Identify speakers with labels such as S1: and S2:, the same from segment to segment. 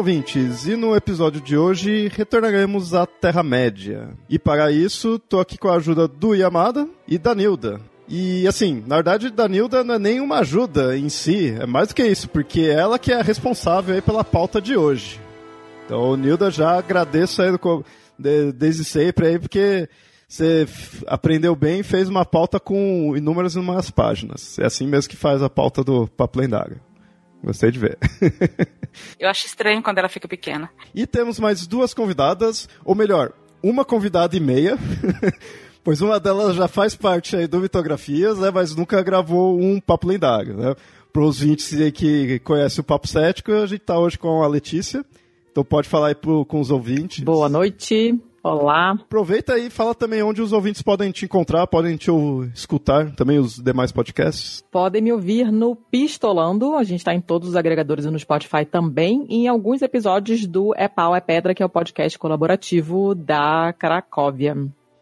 S1: ouvintes, e no episódio de hoje retornaremos à Terra-média. E para isso, tô aqui com a ajuda do Yamada e da Nilda. E assim, na verdade, Danilda não é nem uma ajuda em si, é mais do que isso, porque ela que é a responsável pela pauta de hoje. Então, Nilda, já agradeço aí do, de, desde sempre aí, porque você aprendeu bem e fez uma pauta com inúmeras e inúmeras páginas. É assim mesmo que faz a pauta do Papo Lendário. Gostei de ver.
S2: Eu acho estranho quando ela fica pequena.
S1: E temos mais duas convidadas, ou melhor, uma convidada e meia. pois uma delas já faz parte aí do Mitografias, né, mas nunca gravou um Papo Lendário. Né? Para os 20 que conhecem o Papo Cético, a gente está hoje com a Letícia. Então pode falar aí pro, com os ouvintes.
S3: Boa noite. Olá.
S1: Aproveita aí e fala também onde os ouvintes podem te encontrar, podem te escutar, também os demais podcasts.
S3: Podem me ouvir no Pistolando, a gente está em todos os agregadores e no Spotify também, e em alguns episódios do É Pau, É Pedra, que é o podcast colaborativo da Cracóvia.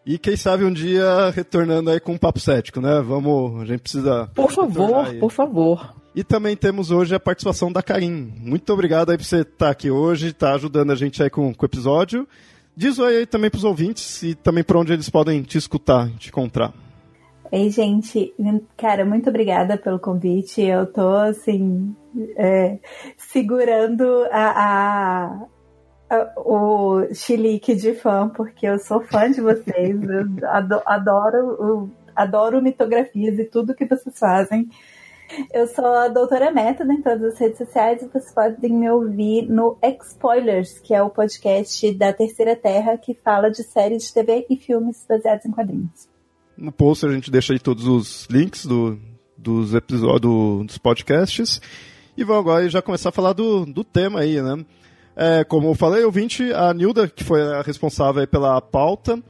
S1: E quem sabe um dia retornando aí com um papo cético, né? Vamos, a gente precisa.
S3: Por favor, por favor.
S1: E também temos hoje a participação da Karim. Muito obrigado aí por você estar aqui hoje, estar tá ajudando a gente aí com, com o episódio. Diz aí também para os ouvintes e também para onde eles podem te escutar, te encontrar.
S4: Ei, gente, cara, muito obrigada pelo convite. Eu tô, assim, é, segurando a, a, a, o chilique de fã, porque eu sou fã de vocês. Eu adoro, adoro, adoro mitografias e tudo que vocês fazem. Eu sou a doutora Método em todas as redes sociais e vocês podem me ouvir no Spoilers, que é o podcast da Terceira Terra que fala de séries de TV e filmes baseados em quadrinhos.
S1: No post a gente deixa aí todos os links do, dos episódios dos podcasts. E vamos agora já começar a falar do, do tema aí, né? É, como eu falei, ouvinte, a Nilda, que foi a responsável pela pauta,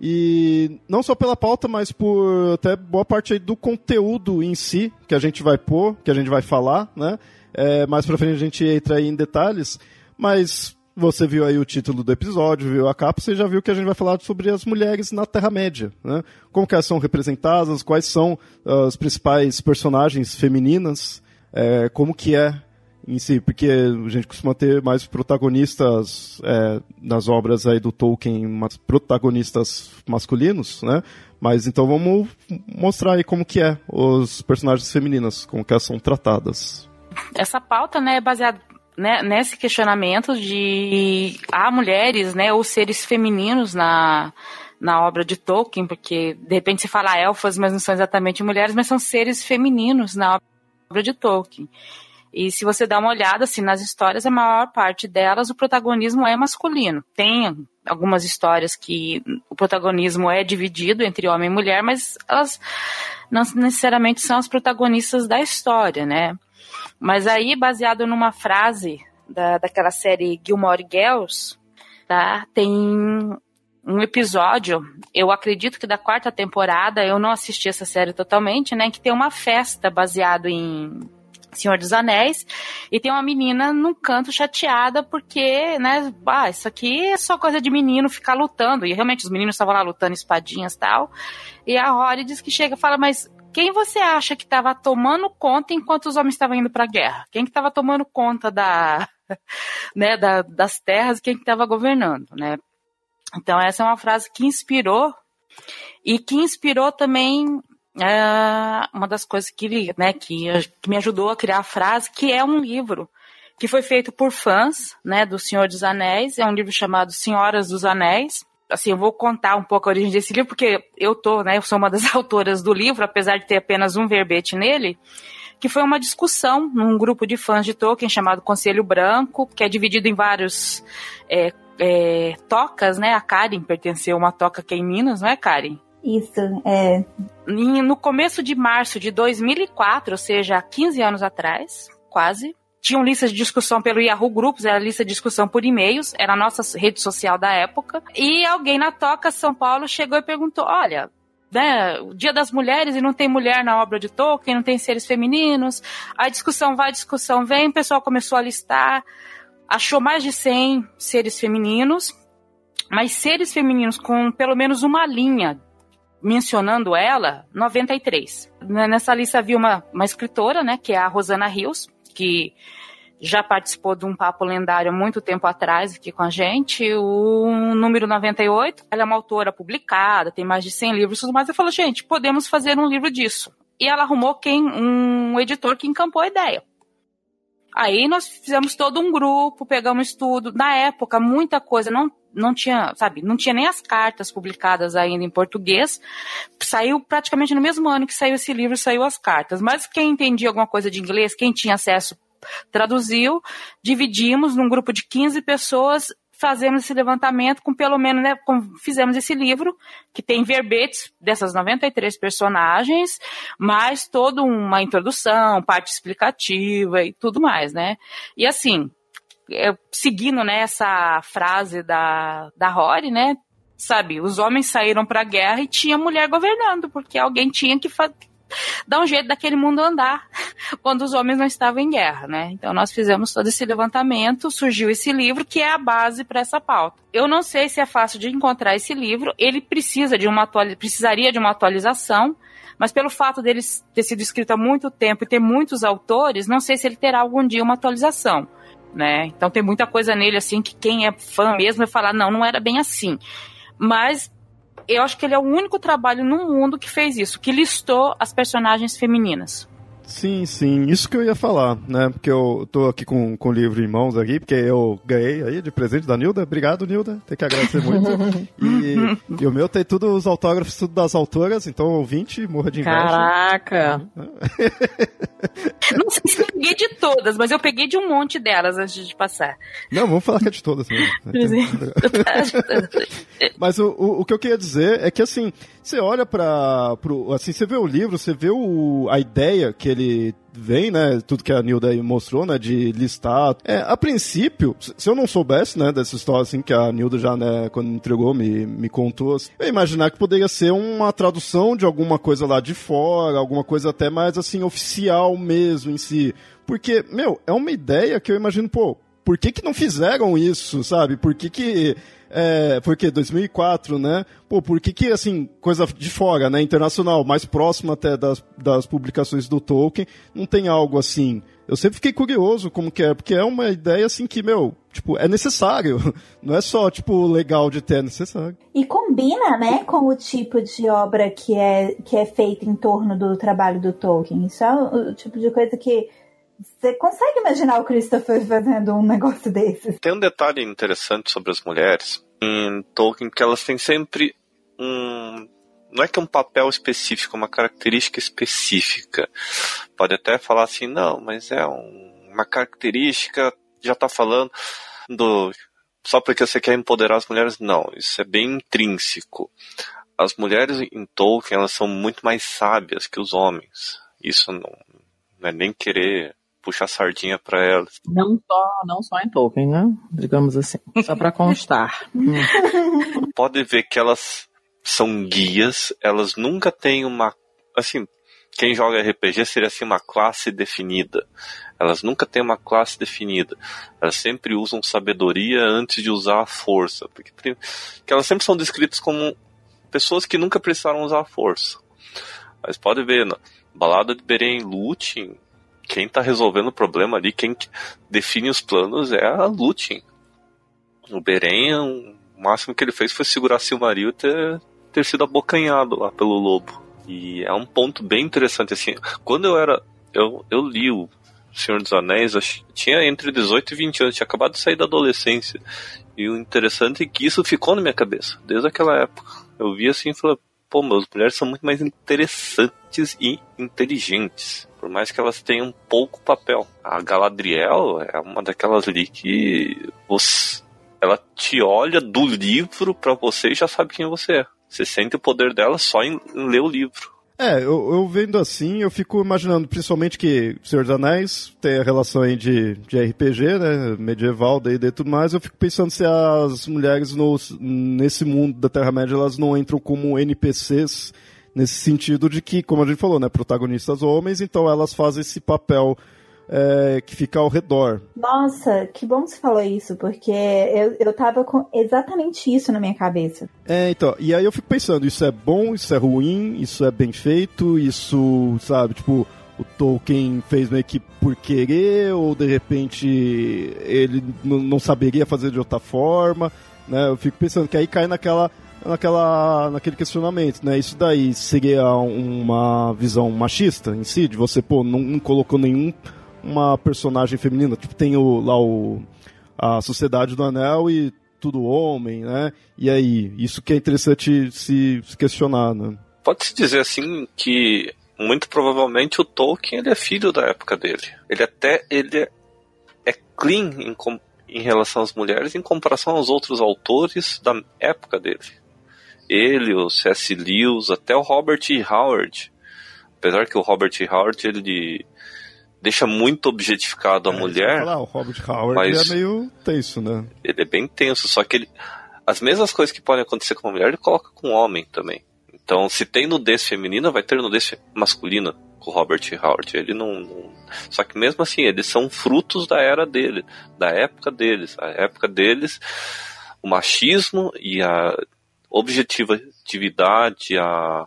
S1: e não só pela pauta, mas por até boa parte do conteúdo em si que a gente vai pôr, que a gente vai falar, né? É, mais pra frente a gente entra aí em detalhes, mas você viu aí o título do episódio, viu a capa, você já viu que a gente vai falar sobre as mulheres na Terra-média, né? Como que elas são representadas, quais são as principais personagens femininas, é, como que é em si, porque a gente costuma ter mais protagonistas é, nas obras aí do Tolkien, mais protagonistas masculinos, né? Mas então vamos mostrar aí como que é os personagens femininas, como que elas são tratadas.
S2: Essa pauta, né, é baseada né, nesse questionamento de há mulheres, né, ou seres femininos na na obra de Tolkien, porque de repente se fala elfas, mas não são exatamente mulheres, mas são seres femininos na obra de Tolkien. E se você dá uma olhada assim nas histórias, a maior parte delas o protagonismo é masculino. Tem algumas histórias que o protagonismo é dividido entre homem e mulher, mas elas não necessariamente são as protagonistas da história, né? Mas aí, baseado numa frase da, daquela série Gilmore Girls, tá? Tem um episódio, eu acredito que da quarta temporada, eu não assisti essa série totalmente, né? Que tem uma festa baseado em Senhor dos Anéis, e tem uma menina num canto chateada porque, né, ah, isso aqui é só coisa de menino ficar lutando, e realmente os meninos estavam lá lutando espadinhas e tal, e a Rory diz que chega e fala, mas quem você acha que estava tomando conta enquanto os homens estavam indo para a guerra? Quem que estava tomando conta da, né, da, das terras, quem que estava governando, né? Então essa é uma frase que inspirou e que inspirou também é uma das coisas que, né, que, que me ajudou a criar a frase, que é um livro que foi feito por fãs, né, do Senhor dos Anéis. É um livro chamado Senhoras dos Anéis. Assim, eu vou contar um pouco a origem desse livro, porque eu tô, né, eu sou uma das autoras do livro, apesar de ter apenas um verbete nele, que foi uma discussão num grupo de fãs de Tolkien chamado Conselho Branco, que é dividido em vários é, é, tocas, né? A Karen pertenceu a uma toca que é em Minas, não é, Karen?
S4: Isso, é.
S2: no começo de março de 2004, ou seja, há 15 anos atrás, quase, tinham listas de discussão pelo Yahoo Grupos, era lista de discussão por e-mails, era a nossa rede social da época. E alguém na Toca São Paulo chegou e perguntou: olha. Né, o Dia das Mulheres e não tem mulher na obra de Tolkien, não tem seres femininos. A discussão vai, a discussão vem, o pessoal começou a listar, achou mais de 100 seres femininos, mas seres femininos com pelo menos uma linha mencionando ela, 93. Nessa lista havia uma, uma escritora, né, que é a Rosana Rios, que já participou de um papo lendário há muito tempo atrás aqui com a gente, o número 98. Ela é uma autora publicada, tem mais de 100 livros, mas eu falou, gente, podemos fazer um livro disso. E ela arrumou quem um editor que encampou a ideia. Aí nós fizemos todo um grupo, pegamos estudo. Na época, muita coisa não não tinha, sabe, não tinha nem as cartas publicadas ainda em português. Saiu praticamente no mesmo ano que saiu esse livro, saiu as cartas. Mas quem entendia alguma coisa de inglês, quem tinha acesso, traduziu. Dividimos num grupo de 15 pessoas fazemos esse levantamento com pelo menos, né, com, fizemos esse livro, que tem verbetes dessas 93 personagens, mais toda uma introdução, parte explicativa e tudo mais, né? E assim, é, seguindo né, essa frase da, da Rory, né? Sabe, os homens saíram para a guerra e tinha mulher governando, porque alguém tinha que dar um jeito daquele mundo andar quando os homens não estavam em guerra, né? Então nós fizemos todo esse levantamento, surgiu esse livro que é a base para essa pauta. Eu não sei se é fácil de encontrar esse livro, ele precisa de uma precisaria de uma atualização, mas pelo fato dele ter sido escrito há muito tempo e ter muitos autores, não sei se ele terá algum dia uma atualização né? Então tem muita coisa nele assim que quem é fã mesmo vai falar, não, não era bem assim. Mas eu acho que ele é o único trabalho no mundo que fez isso, que listou as personagens femininas.
S1: Sim, sim, isso que eu ia falar, né? Porque eu tô aqui com, com o livro em mãos aqui, porque eu ganhei aí de presente da Nilda. Obrigado, Nilda. Tem que agradecer muito. e, e, o meu tem tudo os autógrafos, tudo das autoras, então ouvinte, morra de inveja.
S3: Caraca!
S2: Não sei se eu peguei de todas, mas eu peguei de um monte delas antes de passar.
S1: Não, vamos falar que é de todas mesmo. mas o, o, o que eu queria dizer é que assim, você olha para assim, você vê o livro, você vê o, a ideia que ele vem, né, tudo que a Nilda aí mostrou, né, de listar. É, a princípio, se eu não soubesse, né, dessa história assim que a Nilda já, né, quando me entregou, me, me contou, assim, eu ia imaginar que poderia ser uma tradução de alguma coisa lá de fora, alguma coisa até mais assim oficial mesmo em si. Porque, meu, é uma ideia que eu imagino, pô, por que que não fizeram isso, sabe? Por que que é, foi o quê? 2004, né? Pô, por que que, assim, coisa de fora, né? Internacional, mais próxima até das, das publicações do Tolkien, não tem algo assim. Eu sempre fiquei curioso como que é, porque é uma ideia, assim, que, meu, tipo, é necessário. Não é só, tipo, legal de ter, é necessário.
S4: E combina, né, com o tipo de obra que é, que é feita em torno do trabalho do Tolkien. Isso é o tipo de coisa que você consegue imaginar o Christopher fazendo um negócio desses?
S5: Tem um detalhe interessante sobre as mulheres em Tolkien que elas têm sempre um. Não é que é um papel específico, é uma característica específica. Pode até falar assim, não, mas é um, uma característica, já está falando do. Só porque você quer empoderar as mulheres, não. Isso é bem intrínseco. As mulheres em Tolkien, elas são muito mais sábias que os homens. Isso não, não é nem querer puxar sardinha para elas.
S3: Não só, não só em Tolkien, né? Digamos assim. Só para constar.
S5: Pode ver que elas são guias, elas nunca têm uma. Assim, quem joga RPG seria assim uma classe definida. Elas nunca têm uma classe definida. Elas sempre usam sabedoria antes de usar a força. Porque, porque elas sempre são descritas como pessoas que nunca precisaram usar a força. Mas pode ver, na Balada de Beren Lúthien, quem tá resolvendo o problema ali, quem define os planos é a Lutin. O Beren, o máximo que ele fez foi segurar Silmaril e ter, ter sido abocanhado lá pelo lobo. E é um ponto bem interessante, assim, quando eu era, eu, eu li o Senhor dos Anéis, eu tinha entre 18 e 20 anos, tinha acabado de sair da adolescência. E o interessante é que isso ficou na minha cabeça, desde aquela época. Eu vi assim e falei, pô, as mulheres são muito mais interessantes e inteligentes. Por mais que elas tenham pouco papel. A Galadriel é uma daquelas ali que você, ela te olha do livro para você e já sabe quem você é. Você sente o poder dela só em ler o livro.
S1: É, eu, eu, vendo assim, eu fico imaginando, principalmente que Senhor dos Anéis tem a relação aí de, de RPG, né, medieval, D&D e tudo mais, eu fico pensando se as mulheres no, nesse mundo da Terra-média, elas não entram como NPCs, nesse sentido de que, como a gente falou, né, protagonistas homens, então elas fazem esse papel é, que fica ao redor.
S4: Nossa, que bom que você falou isso, porque eu, eu tava com exatamente isso na minha cabeça.
S1: É, então, e aí eu fico pensando, isso é bom, isso é ruim, isso é bem feito, isso, sabe, tipo, o Tolkien fez meio que por querer, ou de repente ele não saberia fazer de outra forma, né? Eu fico pensando que aí cai naquela naquela, naquele questionamento, né? Isso daí seria uma visão machista em si, de você, pô, não, não colocou nenhum uma personagem feminina. Tipo, tem o, lá o, a Sociedade do Anel e tudo homem, né? E aí, isso que é interessante se, se questionar, né?
S5: Pode-se dizer assim que muito provavelmente o Tolkien ele é filho da época dele. Ele até ele é clean em, em relação às mulheres em comparação aos outros autores da época dele. Ele, o C.S. Lewis, até o Robert E. Howard. Apesar que o Robert E. Howard ele deixa muito objetificado a
S1: é,
S5: mulher.
S1: Falar, o Robert Howard mas é meio tenso, né?
S5: Ele é bem tenso, só que ele. As mesmas coisas que podem acontecer com uma mulher, ele coloca com um homem também. Então, se tem nudez feminina, vai ter nudez masculina com o Robert Howard. Ele não, não, Só que mesmo assim, eles são frutos da era dele, da época deles. A época deles, o machismo e a objetividade, a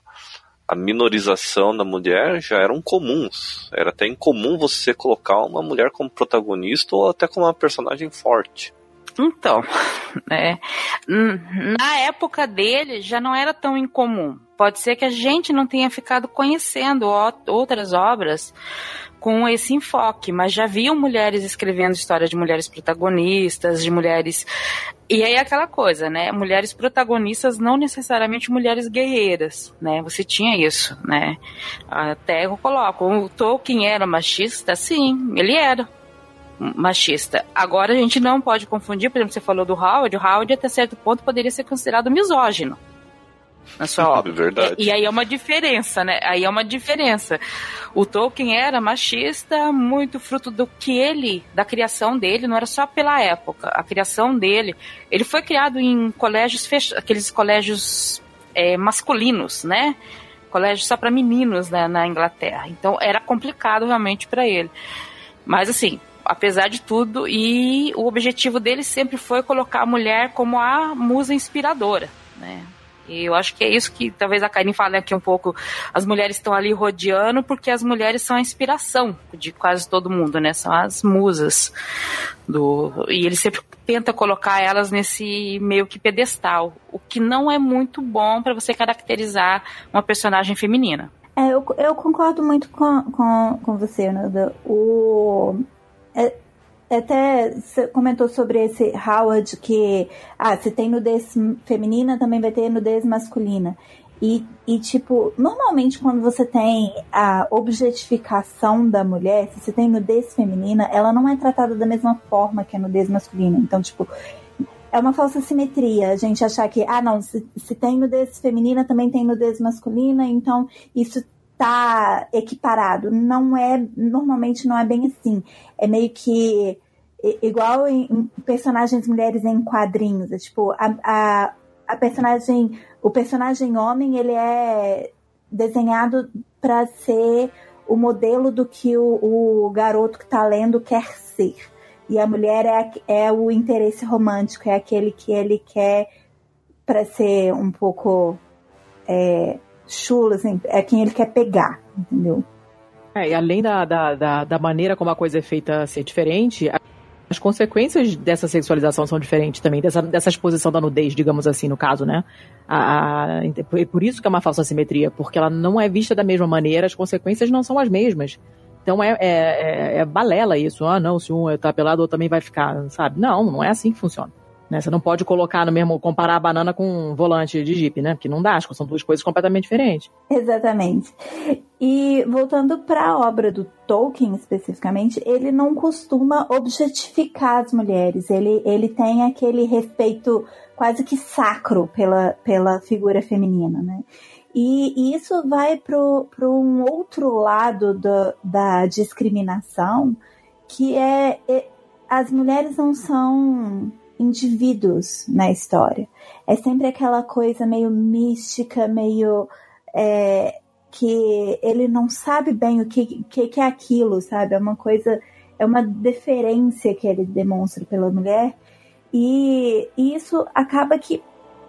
S5: a minorização da mulher já eram comuns. Era até incomum você colocar uma mulher como protagonista ou até como uma personagem forte.
S2: Então, é, na época dele já não era tão incomum. Pode ser que a gente não tenha ficado conhecendo outras obras com esse enfoque, mas já viam mulheres escrevendo história de mulheres protagonistas, de mulheres. E aí aquela coisa, né? Mulheres protagonistas não necessariamente mulheres guerreiras, né? Você tinha isso, né? Até eu coloco, o Tolkien era machista? Sim, ele era machista. Agora a gente não pode confundir, por exemplo, você falou do Howard, o Howard até certo ponto poderia ser considerado misógino na sua obra.
S5: Verdade.
S2: E, e, aí é uma diferença, né? Aí é uma diferença. O Tolkien era machista, muito fruto do que ele, da criação dele, não era só pela época. A criação dele, ele foi criado em colégios fech... aqueles colégios é, masculinos, né? Colégios só para meninos né, na Inglaterra. Então era complicado realmente para ele. Mas assim, apesar de tudo, e o objetivo dele sempre foi colocar a mulher como a musa inspiradora, né? E eu acho que é isso que talvez a Karine fale aqui um pouco. As mulheres estão ali rodeando porque as mulheres são a inspiração de quase todo mundo, né? São as musas do e ele sempre tenta colocar elas nesse meio que pedestal, o que não é muito bom para você caracterizar uma personagem feminina.
S4: É, eu, eu concordo muito com, com, com você, Nada. O é, até você comentou sobre esse Howard que ah, se tem nudez feminina, também vai ter nudez masculina. E, e, tipo, normalmente quando você tem a objetificação da mulher, se você tem nudez feminina, ela não é tratada da mesma forma que a nudez masculina. Então, tipo, é uma falsa simetria a gente achar que, ah, não, se, se tem nudez feminina, também tem nudez masculina, então isso tá equiparado. Não é, normalmente não é bem assim. É meio que igual em, personagens mulheres em quadrinhos. É tipo, a, a, a personagem, o personagem homem, ele é desenhado para ser o modelo do que o, o garoto que está lendo quer ser. E a mulher é, é o interesse romântico, é aquele que ele quer para ser um pouco é, chulo, assim, é quem ele quer pegar, entendeu?
S3: É, e além da, da, da, da, maneira como a coisa é feita ser diferente, as consequências dessa sexualização são diferentes também, dessa, dessa exposição da nudez, digamos assim, no caso, né? A, a, por isso que é uma falsa simetria, porque ela não é vista da mesma maneira, as consequências não são as mesmas. Então é, é, é, é balela isso. Ah, não, se um tá pelado, outro também vai ficar, sabe? Não, não é assim que funciona. Né? Você não pode colocar no mesmo, comparar a banana com um volante de Jeep, né? Porque não dá, são duas coisas completamente diferentes.
S4: Exatamente. E voltando para a obra do Tolkien especificamente, ele não costuma objetificar as mulheres. Ele, ele tem aquele respeito quase que sacro pela, pela figura feminina, né? E, e isso vai para um outro lado do, da discriminação, que é, é as mulheres não são indivíduos na história. É sempre aquela coisa meio mística, meio. É, que ele não sabe bem o que, que, que é aquilo, sabe? É uma coisa. É uma deferência que ele demonstra pela mulher. E, e isso acaba que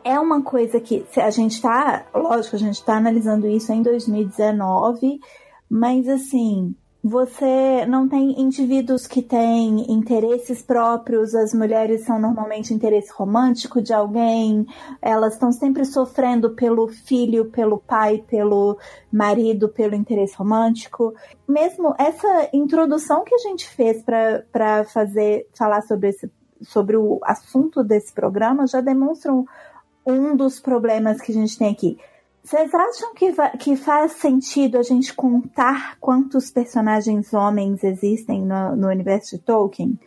S4: é uma coisa que a gente está, lógico, a gente está analisando isso em 2019, mas assim, você não tem indivíduos que têm interesses próprios, as mulheres são normalmente interesse romântico de alguém, elas estão sempre sofrendo pelo filho, pelo pai, pelo marido, pelo interesse romântico. Mesmo essa introdução que a gente fez para fazer falar sobre esse sobre o assunto desse programa já demonstram um dos problemas que a gente tem aqui vocês acham que, que faz sentido a gente contar quantos personagens homens existem no, no universo de Tolkien?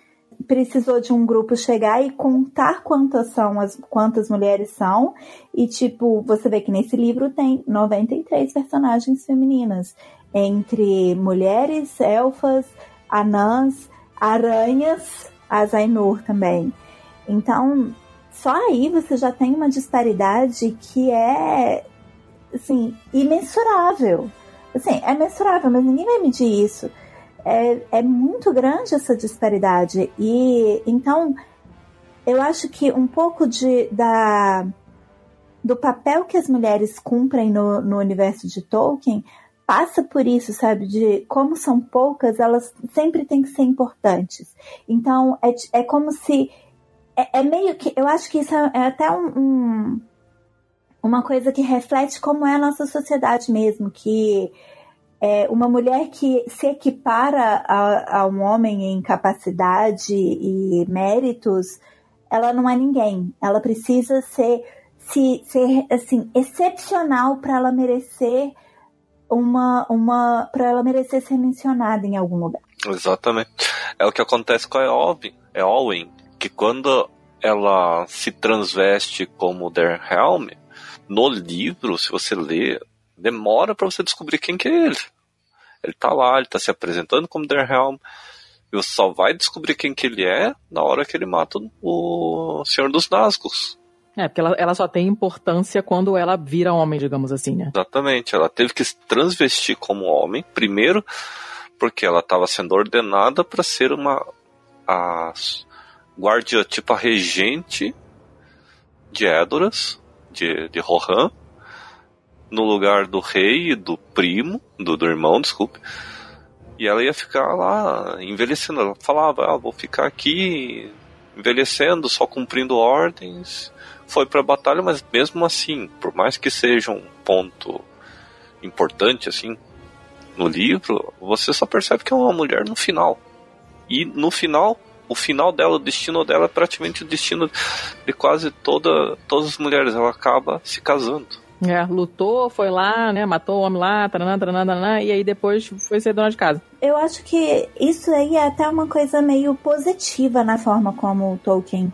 S4: Precisou de um grupo chegar e contar quantas são as quantas mulheres são e tipo, você vê que nesse livro tem 93 personagens femininas, entre mulheres, elfas, anãs, aranhas, as Ainur também. Então, só aí você já tem uma disparidade que é assim, imensurável. Assim, é mensurável, mas ninguém vai medir isso. É, é muito grande essa disparidade. E então eu acho que um pouco de, da, do papel que as mulheres cumprem no, no universo de Tolkien passa por isso, sabe? De como são poucas, elas sempre têm que ser importantes. Então é, é como se. É, é meio que. Eu acho que isso é, é até um, um uma coisa que reflete como é a nossa sociedade mesmo, que é uma mulher que se equipara a, a um homem em capacidade e méritos, ela não é ninguém. Ela precisa ser, se, ser assim, excepcional para ela merecer uma, uma para ela merecer ser mencionada em algum lugar.
S5: Exatamente. É o que acontece com a Eowyn, Eowyn que quando ela se transveste como Derhelm, no livro, se você ler, demora para você descobrir quem que é ele. Ele tá lá, ele tá se apresentando como Derhelm, e você só vai descobrir quem que ele é na hora que ele mata o Senhor dos Nazgûl.
S3: É, porque ela, ela só tem importância quando ela vira homem, digamos assim, né?
S5: Exatamente, ela teve que se transvestir como homem, primeiro porque ela estava sendo ordenada para ser uma a guardia, tipo a regente de Edoras, de, de Rohan, no lugar do rei e do primo, do, do irmão, desculpe. E ela ia ficar lá envelhecendo. Ela falava, ah, vou ficar aqui envelhecendo, só cumprindo ordens. Foi pra batalha, mas mesmo assim, por mais que seja um ponto importante, assim, no livro, você só percebe que é uma mulher no final. E no final, o final dela, o destino dela é praticamente o destino de quase toda, todas as mulheres. Ela acaba se casando.
S3: É, lutou, foi lá, né, matou o homem lá, taranã, taranã, taranã, e aí depois foi ser dona de casa.
S4: Eu acho que isso aí é até uma coisa meio positiva na forma como o Tolkien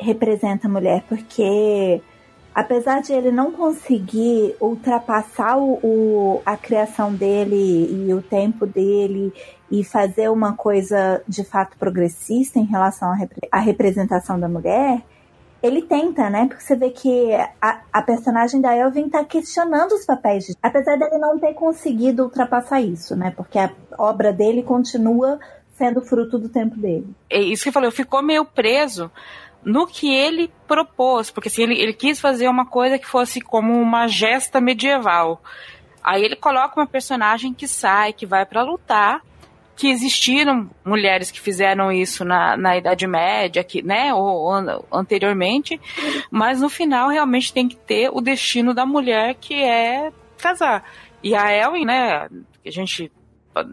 S4: representa a mulher, porque apesar de ele não conseguir ultrapassar o, o, a criação dele e o tempo dele e fazer uma coisa de fato progressista em relação à, representação da mulher, ele tenta, né? Porque você vê que a, a personagem da Elvin tá questionando os papéis, de, apesar dele não ter conseguido ultrapassar isso, né? Porque a obra dele continua sendo fruto do tempo dele.
S2: É isso que eu falei, ficou meio preso no que ele propôs, porque assim, ele, ele quis fazer uma coisa que fosse como uma gesta medieval. Aí ele coloca uma personagem que sai, que vai para lutar, que existiram mulheres que fizeram isso na, na Idade Média, que, né, ou, ou, anteriormente, mas no final realmente tem que ter o destino da mulher que é casar. E a Elwin, né, que a gente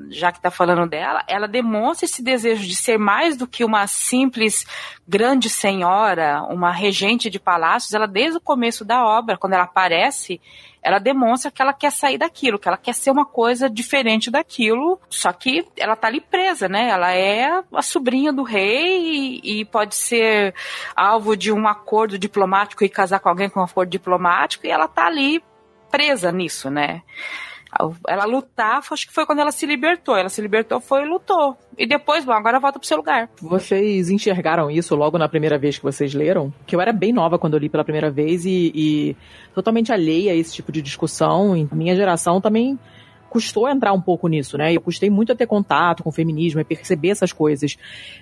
S2: já que está falando dela, ela demonstra esse desejo de ser mais do que uma simples grande senhora, uma regente de palácios. Ela, desde o começo da obra, quando ela aparece, ela demonstra que ela quer sair daquilo, que ela quer ser uma coisa diferente daquilo, só que ela tá ali presa, né? Ela é a sobrinha do rei e, e pode ser alvo de um acordo diplomático e casar com alguém com um acordo diplomático, e ela tá ali presa nisso, né? Ela lutar, acho que foi quando ela se libertou. Ela se libertou, foi e lutou. E depois, bom, agora volta pro seu lugar.
S3: Vocês enxergaram isso logo na primeira vez que vocês leram? Que eu era bem nova quando eu li pela primeira vez e, e totalmente alheia a esse tipo de discussão. E minha geração também custou entrar um pouco nisso, né? Eu custei muito a ter contato com o feminismo e perceber essas coisas.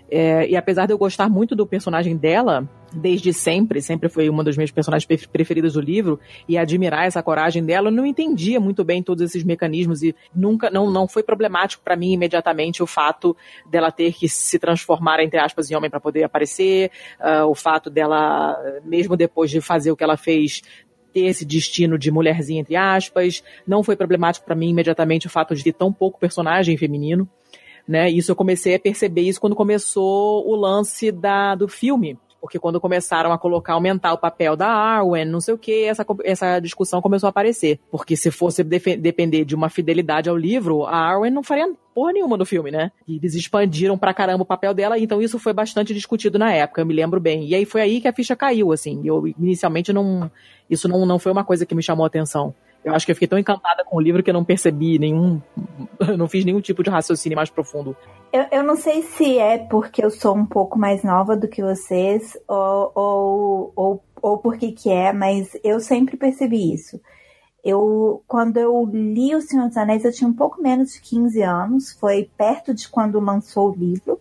S3: É, e apesar de eu gostar muito do personagem dela, desde sempre, sempre foi uma dos meus personagens preferidos do livro, e admirar essa coragem dela, eu não entendia muito bem todos esses mecanismos e nunca, não, não foi problemático para mim imediatamente o fato dela ter que se transformar, entre aspas, em homem para poder aparecer, uh, o fato dela, mesmo depois de fazer o que ela fez, ter esse destino de mulherzinha, entre aspas. Não foi problemático para mim imediatamente o fato de ter tão pouco personagem feminino. Né? Isso eu comecei a perceber isso quando começou o lance da, do filme. Porque quando começaram a colocar, aumentar o papel da Arwen, não sei o que, essa, essa discussão começou a aparecer. Porque se fosse depender de uma fidelidade ao livro, a Arwen não faria porra nenhuma no filme, né? E eles expandiram pra caramba o papel dela, então isso foi bastante discutido na época, eu me lembro bem. E aí foi aí que a ficha caiu, assim. Eu inicialmente não. Isso não, não foi uma coisa que me chamou a atenção. Eu acho que eu fiquei tão encantada com o livro que eu não percebi nenhum. não fiz nenhum tipo de raciocínio mais profundo.
S4: Eu, eu não sei se é porque eu sou um pouco mais nova do que vocês, ou, ou, ou, ou por que que é, mas eu sempre percebi isso. Eu, quando eu li O Senhor dos Anéis, eu tinha um pouco menos de 15 anos, foi perto de quando lançou o livro.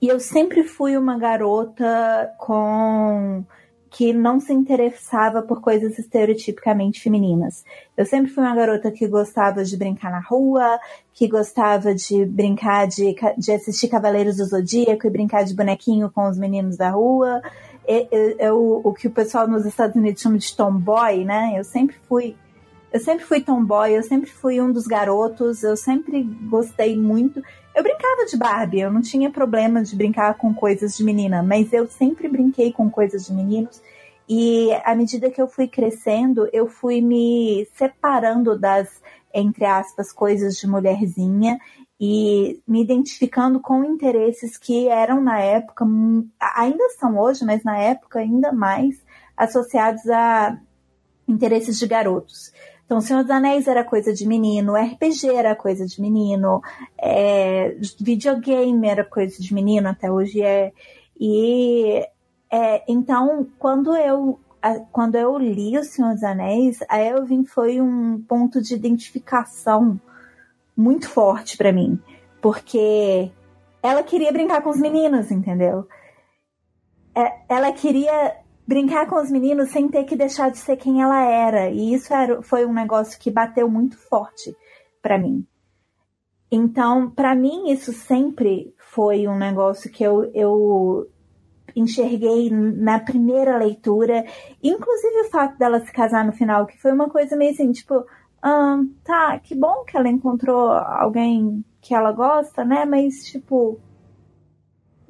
S4: E eu sempre fui uma garota com que não se interessava por coisas estereotipicamente femininas. Eu sempre fui uma garota que gostava de brincar na rua, que gostava de brincar de, de assistir Cavaleiros do Zodíaco e brincar de bonequinho com os meninos da rua. É, o que o pessoal nos Estados Unidos chama de tomboy, né? Eu sempre fui eu sempre fui tomboy, eu sempre fui um dos garotos, eu sempre gostei muito. Eu brincava de Barbie, eu não tinha problema de brincar com coisas de menina, mas eu sempre brinquei com coisas de meninos. E à medida que eu fui crescendo, eu fui me separando das, entre aspas, coisas de mulherzinha e me identificando com interesses que eram na época, ainda são hoje, mas na época ainda mais associados a interesses de garotos. Então, Senhor dos Anéis era coisa de menino, RPG era coisa de menino, é, videogame era coisa de menino, até hoje é. E é, então, quando eu quando eu li O Senhor dos Anéis, a Elvin foi um ponto de identificação muito forte para mim, porque ela queria brincar com os meninos, entendeu? É, ela queria brincar com os meninos sem ter que deixar de ser quem ela era. E isso era, foi um negócio que bateu muito forte para mim. Então, para mim, isso sempre foi um negócio que eu, eu enxerguei na primeira leitura. Inclusive o fato dela se casar no final, que foi uma coisa meio assim, tipo, ah, tá, que bom que ela encontrou alguém que ela gosta, né? Mas, tipo,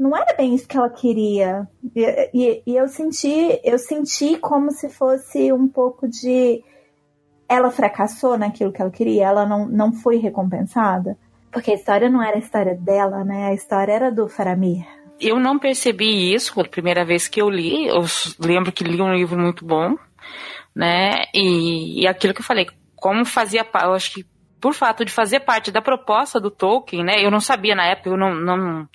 S4: não era bem isso que ela queria. E, e, e, eu senti, eu senti como se fosse um pouco de ela fracassou naquilo que ela queria, ela não, não foi recompensada. Porque a história não era a história dela, né? A história era do Faramir.
S2: Eu não percebi isso a primeira vez que eu li. Eu lembro que li um livro muito bom, né? E, e aquilo que eu falei, como fazia eu acho que por fato de fazer parte da proposta do Tolkien, né? Eu não sabia na época, eu não, não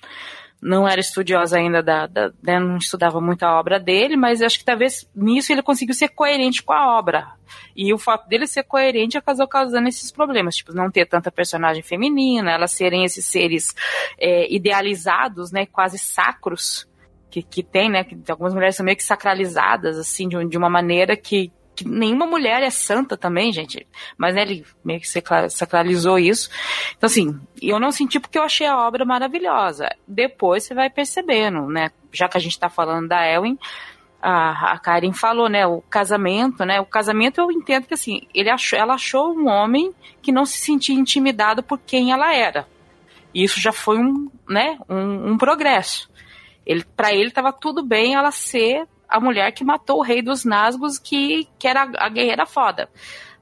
S2: não era estudiosa ainda da, da né, não estudava muito a obra dele, mas acho que talvez nisso ele conseguiu ser coerente com a obra. E o fato dele ser coerente acabou causando esses problemas, tipo, não ter tanta personagem feminina, elas serem esses seres é, idealizados, né, quase sacros, que, que tem, né, que algumas mulheres são meio que sacralizadas, assim, de, de uma maneira que, que nenhuma mulher é santa também, gente. Mas né, ele meio que sacralizou isso. Então, assim, eu não senti porque eu achei a obra maravilhosa. Depois você vai percebendo, né? Já que a gente tá falando da Elwin, a, a Karen falou, né? O casamento, né? O casamento eu entendo que assim, ele achou, ela achou um homem que não se sentia intimidado por quem ela era. E isso já foi um, né, um, um progresso. Ele, para ele estava tudo bem ela ser a mulher que matou o rei dos Nazgûs, que, que era a guerreira foda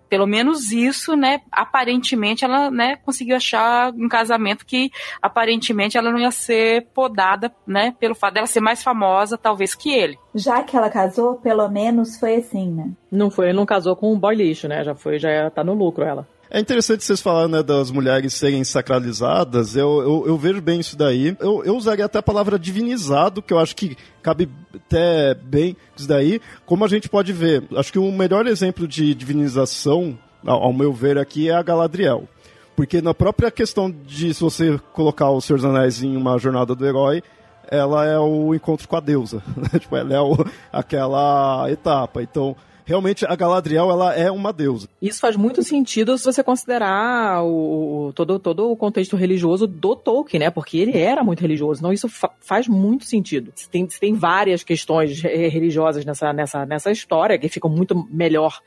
S2: pelo menos isso, né, aparentemente ela, né, conseguiu achar um casamento que aparentemente ela não ia ser podada, né, pelo fato dela ser mais famosa, talvez, que ele.
S4: Já que ela casou, pelo menos foi assim, né?
S3: Não foi, não casou com um boy lixo, né? Já foi, já tá no lucro ela.
S1: É interessante vocês falarem né, das mulheres serem sacralizadas. Eu, eu, eu, vejo bem isso daí. Eu, eu usaria até a palavra divinizado, que eu acho que cabe até bem isso daí. Como a gente pode ver, acho que o melhor exemplo de divinização, ao, meu ver aqui, é a Galadriel. Porque na própria questão de se você colocar o Senhor dos Anéis em uma jornada do herói, ela é o encontro com a deusa. Tipo, ela é o, aquela etapa. Então, realmente a Galadriel ela é uma deusa.
S3: Isso faz muito sentido se você considerar o, todo, todo o contexto religioso do Tolkien, né? Porque ele era muito religioso. Então isso fa faz muito sentido. Tem, tem várias questões religiosas nessa, nessa, nessa história que ficam muito melhor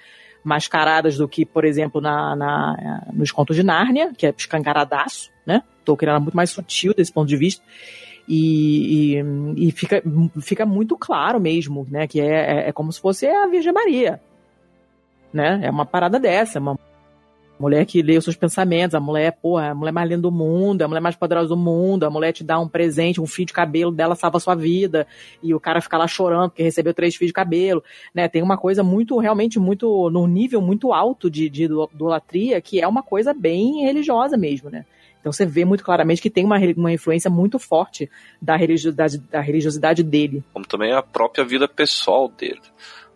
S3: mascaradas do que, por exemplo, na, na, nos contos de Nárnia, que é escancaradaço, né? Tolkien era muito mais sutil desse ponto de vista. E, e, e, fica, fica muito claro mesmo, né? Que é, é, é, como se fosse a Virgem Maria. Né? É uma parada dessa, uma mulher que lê os seus pensamentos, a mulher, porra, a mulher mais linda do mundo, a mulher mais poderosa do mundo, a mulher te dá um presente, um fio de cabelo dela salva a sua vida, e o cara fica lá chorando porque recebeu três fios de cabelo, né? Tem uma coisa muito, realmente muito, num nível muito alto de, de idolatria, que é uma coisa bem religiosa mesmo, né? Então você vê muito claramente que tem uma, uma influência muito forte da religiosidade, da religiosidade dele.
S5: Como também a própria vida pessoal dele.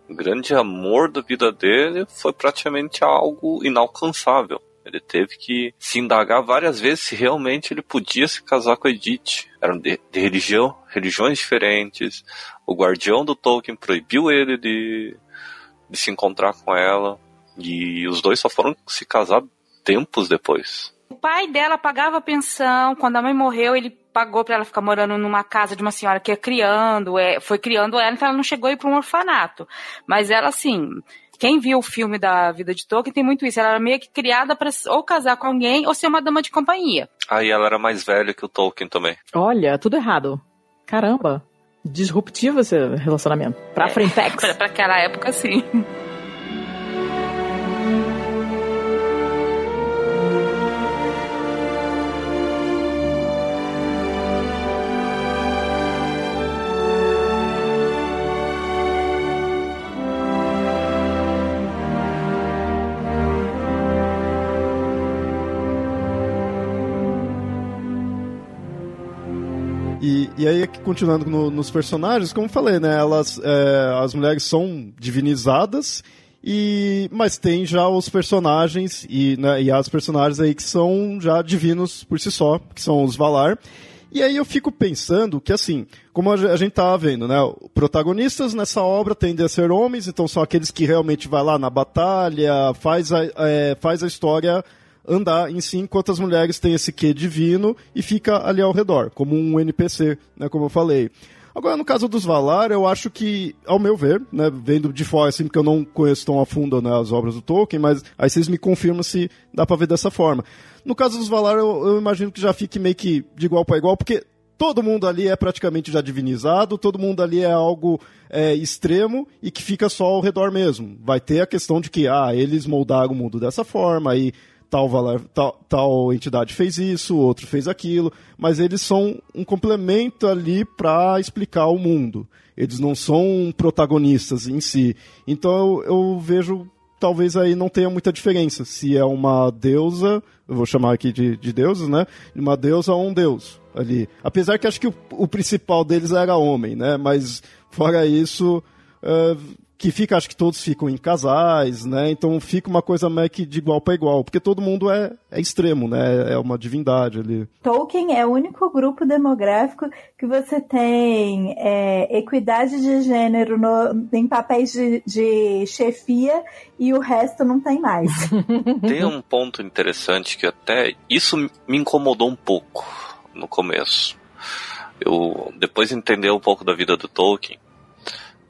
S5: O grande amor da vida dele foi praticamente algo inalcançável. Ele teve que se indagar várias vezes se realmente ele podia se casar com a Edith. Eram de, de religião, religiões diferentes. O guardião do Tolkien proibiu ele de, de se encontrar com ela. E os dois só foram se casar tempos depois.
S2: O pai dela pagava pensão. Quando a mãe morreu, ele pagou para ela ficar morando numa casa de uma senhora que ia criando, é, foi criando ela, então ela não chegou a ir para um orfanato. Mas ela, assim, quem viu o filme da vida de Tolkien tem muito isso. Ela era meio que criada para ou casar com alguém ou ser uma dama de companhia.
S5: Aí ela era mais velha que o Tolkien também.
S3: Olha, tudo errado. Caramba. Disruptivo esse relacionamento. Pra é, Frentex.
S2: pra, pra aquela época, sim.
S1: E aí, continuando no, nos personagens, como eu falei, né? Elas, é, as mulheres são divinizadas, e, mas tem já os personagens, e, né, e as personagens aí que são já divinos por si só, que são os Valar. E aí eu fico pensando que, assim, como a gente tava vendo, né? Protagonistas nessa obra tendem a ser homens, então são aqueles que realmente vai lá na batalha, faz a, é, faz a história andar em si, enquanto as mulheres têm esse quê divino e fica ali ao redor, como um NPC, né, como eu falei. Agora, no caso dos Valar, eu acho que, ao meu ver, né, vendo de fora, assim, porque eu não conheço tão a fundo né, as obras do Tolkien, mas aí vocês me confirmam se dá pra ver dessa forma. No caso dos Valar, eu, eu imagino que já fique meio que de igual para igual, porque todo mundo ali é praticamente já divinizado, todo mundo ali é algo é, extremo e que fica só ao redor mesmo. Vai ter a questão de que, ah, eles moldaram o mundo dessa forma, aí tal, valor, tal, tal entidade fez isso, outro fez aquilo, mas eles são um complemento ali para explicar o mundo. Eles não são protagonistas em si. Então eu, eu vejo talvez aí não tenha muita diferença se é uma deusa, eu vou chamar aqui de, de deuses, né? Uma deusa ou um deus ali. Apesar que acho que o, o principal deles era homem, né? Mas fora isso, uh, que fica, acho que todos ficam em casais, né? Então fica uma coisa meio que de igual para igual, porque todo mundo é, é extremo, né? É uma divindade ali.
S4: Tolkien é o único grupo demográfico que você tem é, equidade de gênero no, em papéis de, de chefia e o resto não tem mais.
S5: tem um ponto interessante que até isso me incomodou um pouco no começo. Eu depois de entender um pouco da vida do Tolkien,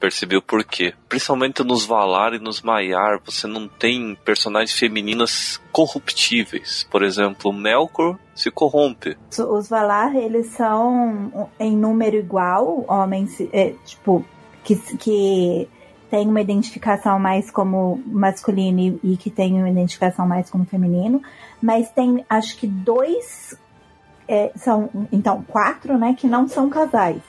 S5: percebi o porquê. Principalmente nos Valar e nos Maiar, você não tem personagens femininas corruptíveis. Por exemplo, Melkor se corrompe.
S4: Os Valar, eles são em número igual, homens, é, tipo, que, que tem uma identificação mais como masculino e, e que tem uma identificação mais como feminino, mas tem acho que dois é, são então quatro, né, que não são casais.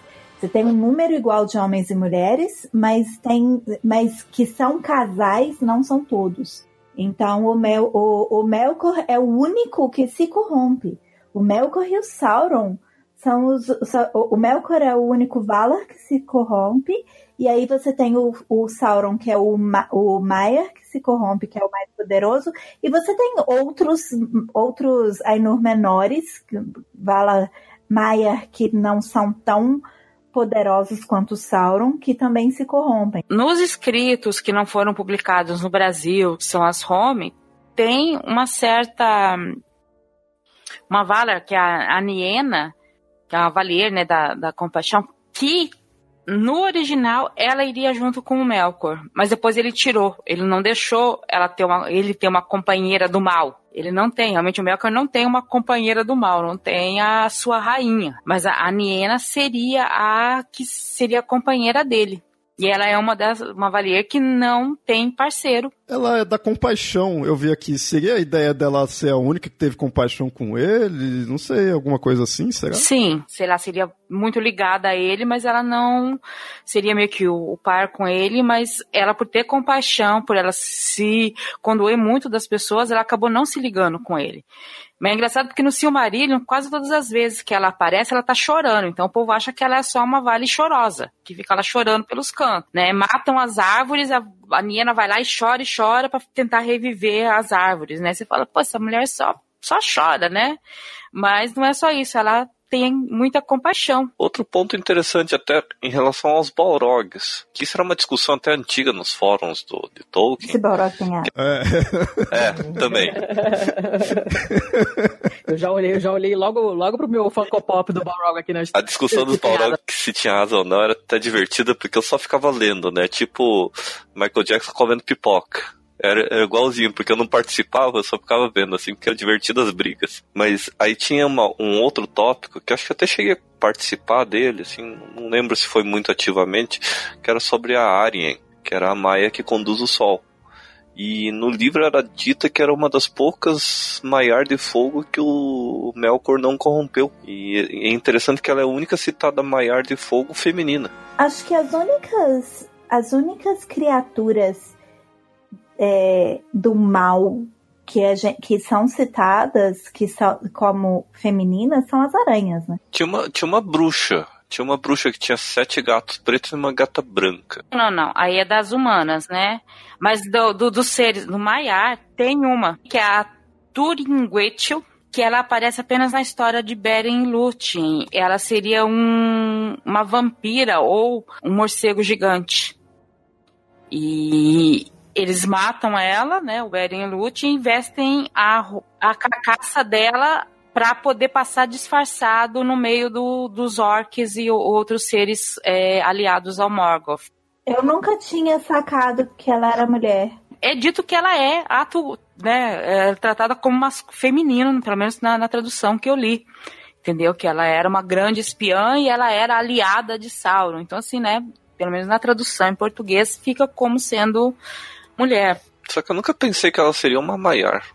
S4: Você tem um número igual de homens e mulheres, mas tem, mas que são casais, não são todos. Então o, Mel, o, o Melkor é o único que se corrompe. O Melkor e o Sauron são os. O Melkor é o único Valar que se corrompe e aí você tem o, o Sauron, que é o, o Maiar, que se corrompe, que é o mais poderoso. E você tem outros, outros Ainur menores, Vala Maiar, que não são tão poderosos quanto Sauron, que também se corrompem.
S2: Nos escritos que não foram publicados no Brasil, que são as Home, tem uma certa... Uma Valar, que é a, a Niena, que é a Valier, né, da, da Compaixão, que no original, ela iria junto com o Melkor, mas depois ele tirou. Ele não deixou ela ter uma, ele ter uma companheira do mal. Ele não tem, realmente o Melkor não tem uma companheira do mal, não tem a sua rainha. Mas a, a Niena seria a que seria a companheira dele. E ela é uma das uma Valier que não tem parceiro.
S1: Ela é da compaixão, eu vi aqui. Seria a ideia dela ser a única que teve compaixão com ele? Não sei, alguma coisa assim, será?
S2: Sim, sei lá, seria muito ligada a ele, mas ela não seria meio que o, o par com ele, mas ela por ter compaixão, por ela se condoer muito das pessoas, ela acabou não se ligando com ele. Mas é engraçado porque no Silmarillion, quase todas as vezes que ela aparece, ela tá chorando. Então o povo acha que ela é só uma vale chorosa, que fica lá chorando pelos cantos, né? Matam as árvores, a, a Niena vai lá e chora e chora para tentar reviver as árvores, né? Você fala, pô, essa mulher só, só chora, né? Mas não é só isso, ela tem muita compaixão.
S5: Outro ponto interessante até em relação aos Balrogs, que isso era uma discussão até antiga nos fóruns do, de Tolkien.
S4: Esse Balrog tem ar.
S5: É. é, também.
S3: eu já olhei, eu já olhei logo, logo pro meu Funko Pop do Balrog aqui na
S5: A discussão dos Balrog se tinha asa ou não era até divertida porque eu só ficava lendo, né? Tipo Michael Jackson comendo pipoca. Era, era, igualzinho, porque eu não participava, eu só ficava vendo, assim, porque era divertido as brigas. Mas aí tinha uma, um outro tópico, que acho que até cheguei a participar dele, assim, não lembro se foi muito ativamente, que era sobre a Arien, que era a Maia que conduz o Sol. E no livro era dita que era uma das poucas Maiar de Fogo que o Melkor não corrompeu. E é interessante que ela é a única citada Maiar de Fogo feminina.
S4: Acho que as únicas, as únicas criaturas é, do mal que, é, que são citadas que são, como femininas são as aranhas, né?
S5: Tinha uma, tinha uma bruxa. Tinha uma bruxa que tinha sete gatos pretos e uma gata branca.
S2: Não, não. Aí é das humanas, né? Mas do, do, dos seres, do Maiar, tem uma, que é a Turinguetil, que ela aparece apenas na história de Beren Lúthien. Ela seria um, uma vampira ou um morcego gigante. E eles matam ela, né, o Eren Lute, e investem a, a carcaça dela para poder passar disfarçado no meio do, dos orcs e outros seres é, aliados ao Morgoth.
S4: Eu nunca tinha sacado que ela era mulher.
S2: É dito que ela é ato, né, é tratada como uma feminino, pelo menos na, na tradução que eu li entendeu? Que ela era uma grande espiã e ela era aliada de Sauron. Então, assim, né? Pelo menos na tradução em português, fica como sendo mulher.
S5: Só que eu nunca pensei que ela seria uma Maiar.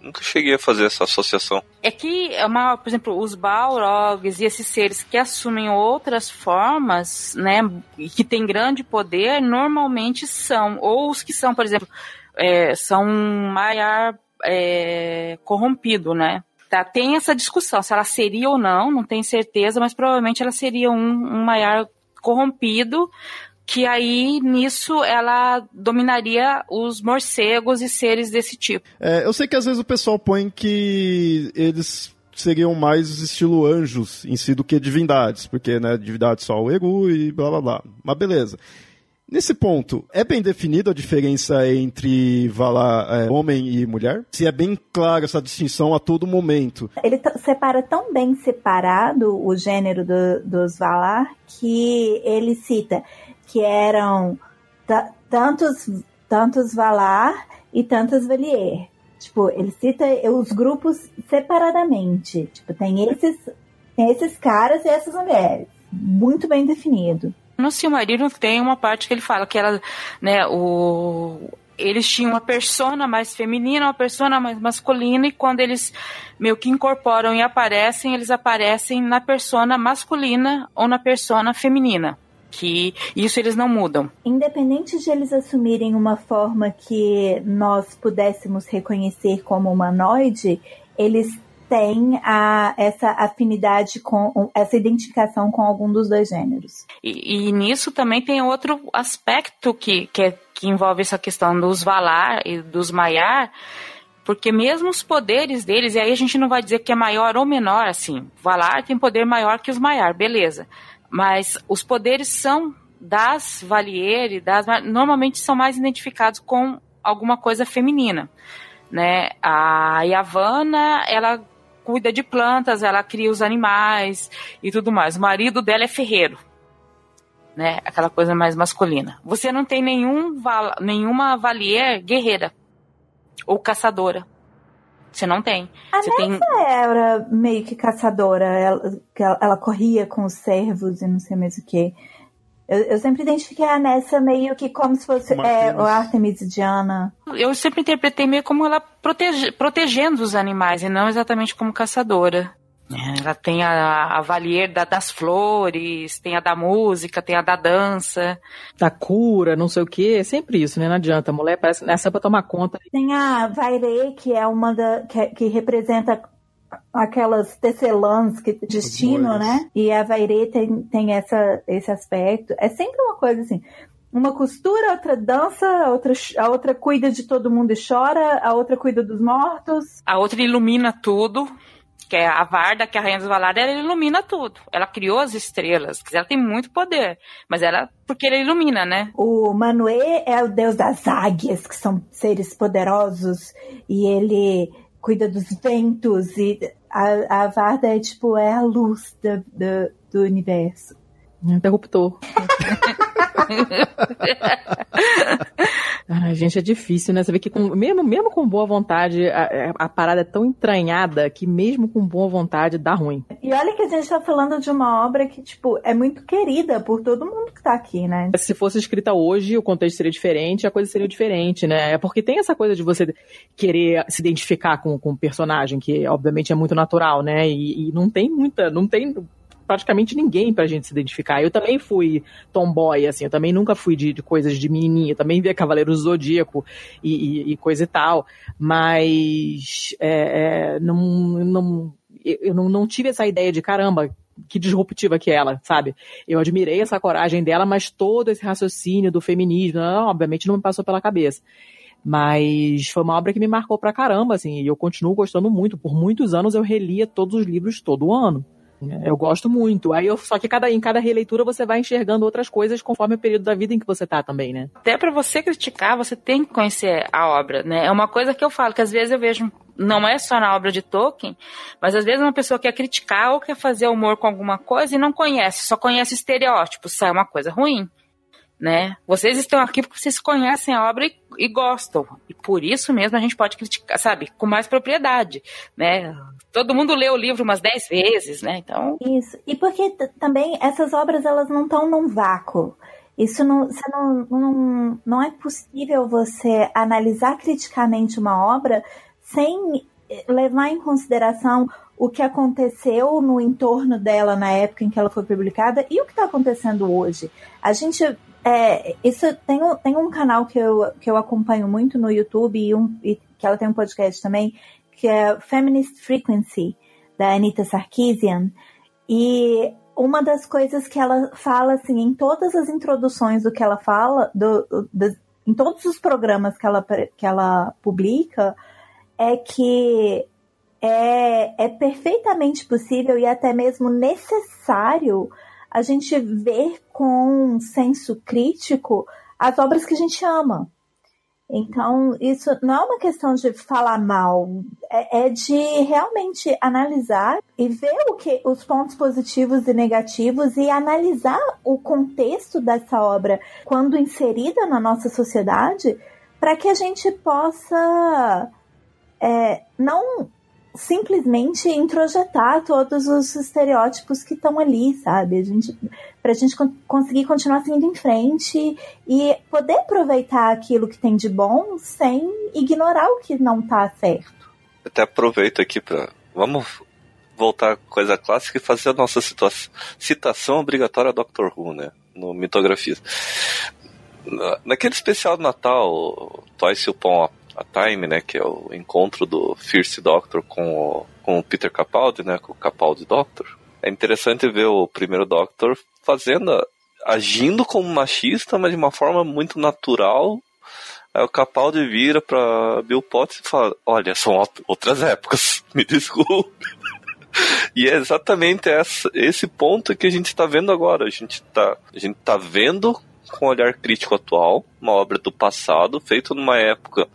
S5: Nunca cheguei a fazer essa associação.
S2: É que, é uma, por exemplo, os Balrogs e esses seres que assumem outras formas, né, e que têm grande poder, normalmente são, ou os que são, por exemplo, é, são Maiar é, corrompido, né? Tá, tem essa discussão se ela seria ou não, não tenho certeza, mas provavelmente ela seria um, um Maiar corrompido que aí nisso ela dominaria os morcegos e seres desse tipo.
S1: É, eu sei que às vezes o pessoal põe que eles seriam mais estilo anjos em si do que divindades, porque né, divindade só o Eru e blá blá blá. Mas beleza. Nesse ponto, é bem definida a diferença entre Valar, é, homem e mulher? Se é bem clara essa distinção a todo momento.
S4: Ele separa tão bem separado o gênero do, dos Valar que ele cita que eram tantos, tantos Valar e tantos Valier. Tipo, ele cita os grupos separadamente. Tipo, tem esses, tem esses caras e essas mulheres. Muito bem definido.
S2: No Silmarillion tem uma parte que ele fala que ela, né, o eles tinham uma persona mais feminina, uma persona mais masculina, e quando eles meio que incorporam e aparecem, eles aparecem na persona masculina ou na persona feminina. Que isso eles não mudam.
S4: Independente de eles assumirem uma forma que nós pudéssemos reconhecer como humanoide, eles têm a, essa afinidade com essa identificação com algum dos dois gêneros.
S2: E, e nisso também tem outro aspecto que, que é que envolve essa questão dos Valar e dos Maiar, porque mesmo os poderes deles, e aí a gente não vai dizer que é maior ou menor, assim, Valar tem poder maior que os Maiar, beleza, mas os poderes são das Valier das normalmente são mais identificados com alguma coisa feminina, né? A Yavanna, ela cuida de plantas, ela cria os animais e tudo mais. O marido dela é ferreiro, né? Aquela coisa mais masculina. Você não tem nenhum nenhuma valier guerreira ou caçadora. Você não tem.
S4: A
S2: você
S4: tem... era meio que caçadora. Ela, ela, ela, corria com os servos e não sei mais o que. Eu, eu, sempre identifiquei a Nessa meio que como se fosse é, o Artemis Diana.
S2: Eu sempre interpretei meio como ela protege, protegendo os animais e não exatamente como caçadora. Ela tem a, a Valier da, das flores, tem a da música, tem a da dança.
S3: Da cura, não sei o que, é sempre isso, né? Não adianta, a mulher parece nessa é pra tomar conta.
S4: Tem a Vaire, que é uma da. que, que representa aquelas tecelãs que destino, né? E a Vaire tem, tem essa, esse aspecto. É sempre uma coisa assim. Uma costura, outra dança, a outra, a outra cuida de todo mundo e chora, a outra cuida dos mortos.
S2: A outra ilumina tudo que é a Varda, que é a Rainha dos Valar, ela ilumina tudo. Ela criou as estrelas, ela tem muito poder, mas ela, porque ela ilumina, né?
S4: O Manuê é o deus das águias, que são seres poderosos, e ele cuida dos ventos, e a, a Varda é tipo, é a luz do, do, do universo.
S3: Interruptor. Ai, gente, é difícil, né? Você vê que com, mesmo, mesmo com boa vontade, a, a, parada é tão entranhada que mesmo com boa vontade dá ruim.
S4: E olha que a gente tá falando de uma obra que, tipo, é muito querida por todo mundo que tá aqui, né?
S3: Se fosse escrita hoje, o contexto seria diferente, a coisa seria diferente, né? É porque tem essa coisa de você querer se identificar com, com o personagem, que obviamente é muito natural, né? E, e não tem muita, não tem praticamente ninguém pra gente se identificar. Eu também fui tomboy, assim, eu também nunca fui de, de coisas de menininha, eu também via Cavaleiros do Zodíaco e, e, e, coisa e tal, mas é, é, não, não, eu não, não tive essa ideia de caramba, que disruptiva que é ela, sabe? Eu admirei essa coragem dela, mas todo esse raciocínio do feminismo, não, obviamente não me passou pela cabeça. Mas foi uma obra que me marcou pra caramba, assim, e eu continuo gostando muito. Por muitos anos eu relia todos os livros todo ano. Eu gosto muito. Aí eu, só que cada, em cada releitura você vai enxergando outras coisas conforme o período da vida em que você tá também, né?
S2: Até para você criticar, você tem que conhecer a obra, né? É uma coisa que eu falo, que às vezes eu vejo, não é só na obra de Tolkien, mas às vezes uma pessoa quer criticar ou quer fazer humor com alguma coisa e não conhece, só conhece estereótipos, sai uma coisa ruim né? Vocês estão aqui porque vocês conhecem a obra e, e, gostam. E por isso mesmo a gente pode criticar, sabe, com mais propriedade, né? Todo mundo lê o livro umas dez vezes, né? Então.
S4: Isso. E porque também essas obras elas não estão num vácuo. Isso não, não, não, não é possível você analisar criticamente uma obra sem levar em consideração o que aconteceu no entorno dela na época em que ela foi publicada e o que está acontecendo hoje. A gente é, isso tem, tem um canal que eu, que eu acompanho muito no YouTube e, um, e que ela tem um podcast também, que é Feminist Frequency, da Anita Sarkeesian. E uma das coisas que ela fala, assim, em todas as introduções do que ela fala, do, do, em todos os programas que ela, que ela publica, é que é, é perfeitamente possível e até mesmo necessário a gente ver com um senso crítico as obras que a gente ama. Então, isso não é uma questão de falar mal, é, é, de realmente analisar e ver o que os pontos positivos e negativos e analisar o contexto dessa obra quando inserida na nossa sociedade, para que a gente possa é, não simplesmente introjetar todos os estereótipos que estão ali, sabe? A gente, pra gente conseguir continuar seguindo em frente e poder aproveitar aquilo que tem de bom sem ignorar o que não tá certo.
S5: Até aproveito aqui para vamos voltar à coisa clássica e fazer a nossa citação obrigatória a Doctor Who, né? No Mitografias. Naquele especial do Natal, Twice Upon a Time, né, que é o encontro do Fierce Doctor com o, com o Peter Capaldi, né, com o Capaldi Doctor. É interessante ver o primeiro Doctor fazendo, agindo como machista, mas de uma forma muito natural. Aí o Capaldi vira pra Bill Potts e fala: Olha, são outras épocas, me desculpe. E é exatamente essa, esse ponto que a gente está vendo agora. A gente está a gente tá vendo com um olhar crítico atual, uma obra do passado, feita numa época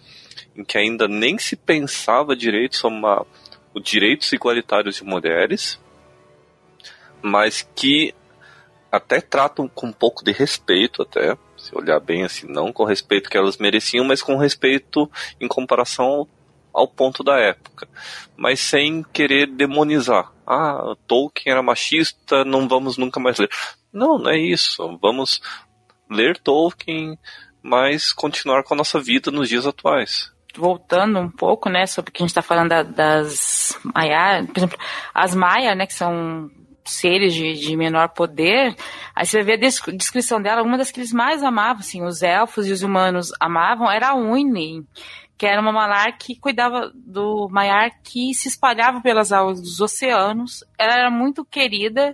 S5: em que ainda nem se pensava direito sobre uma, os direitos igualitários de mulheres, mas que até tratam com um pouco de respeito até, se olhar bem assim, não com o respeito que elas mereciam, mas com respeito em comparação ao, ao ponto da época, mas sem querer demonizar. Ah, Tolkien era machista, não vamos nunca mais ler. Não, não é isso. Vamos ler Tolkien, mas continuar com a nossa vida nos dias atuais
S2: voltando um pouco, né, sobre o que a gente está falando da, das Maiar, por exemplo, as Maia, né, que são seres de, de menor poder, aí você ver a descrição dela, uma das que eles mais amavam, assim, os elfos e os humanos amavam, era a Uinen, que era uma malar que cuidava do Maiar que se espalhava pelas águas dos oceanos. Ela era muito querida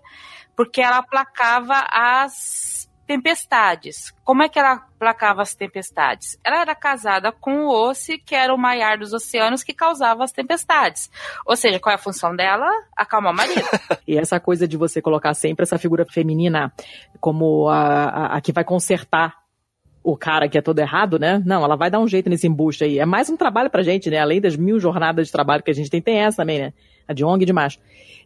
S2: porque ela aplacava as tempestades. Como é que ela placava as tempestades? Ela era casada com o Ossi, que era o maiar dos oceanos que causava as tempestades. Ou seja, qual é a função dela? Acalmar o marido.
S3: e essa coisa de você colocar sempre essa figura feminina como a, a, a que vai consertar o cara que é todo errado, né? Não, ela vai dar um jeito nesse embuste aí. É mais um trabalho pra gente, né? Além das mil jornadas de trabalho que a gente tem, tem essa também, né? A de ONG de macho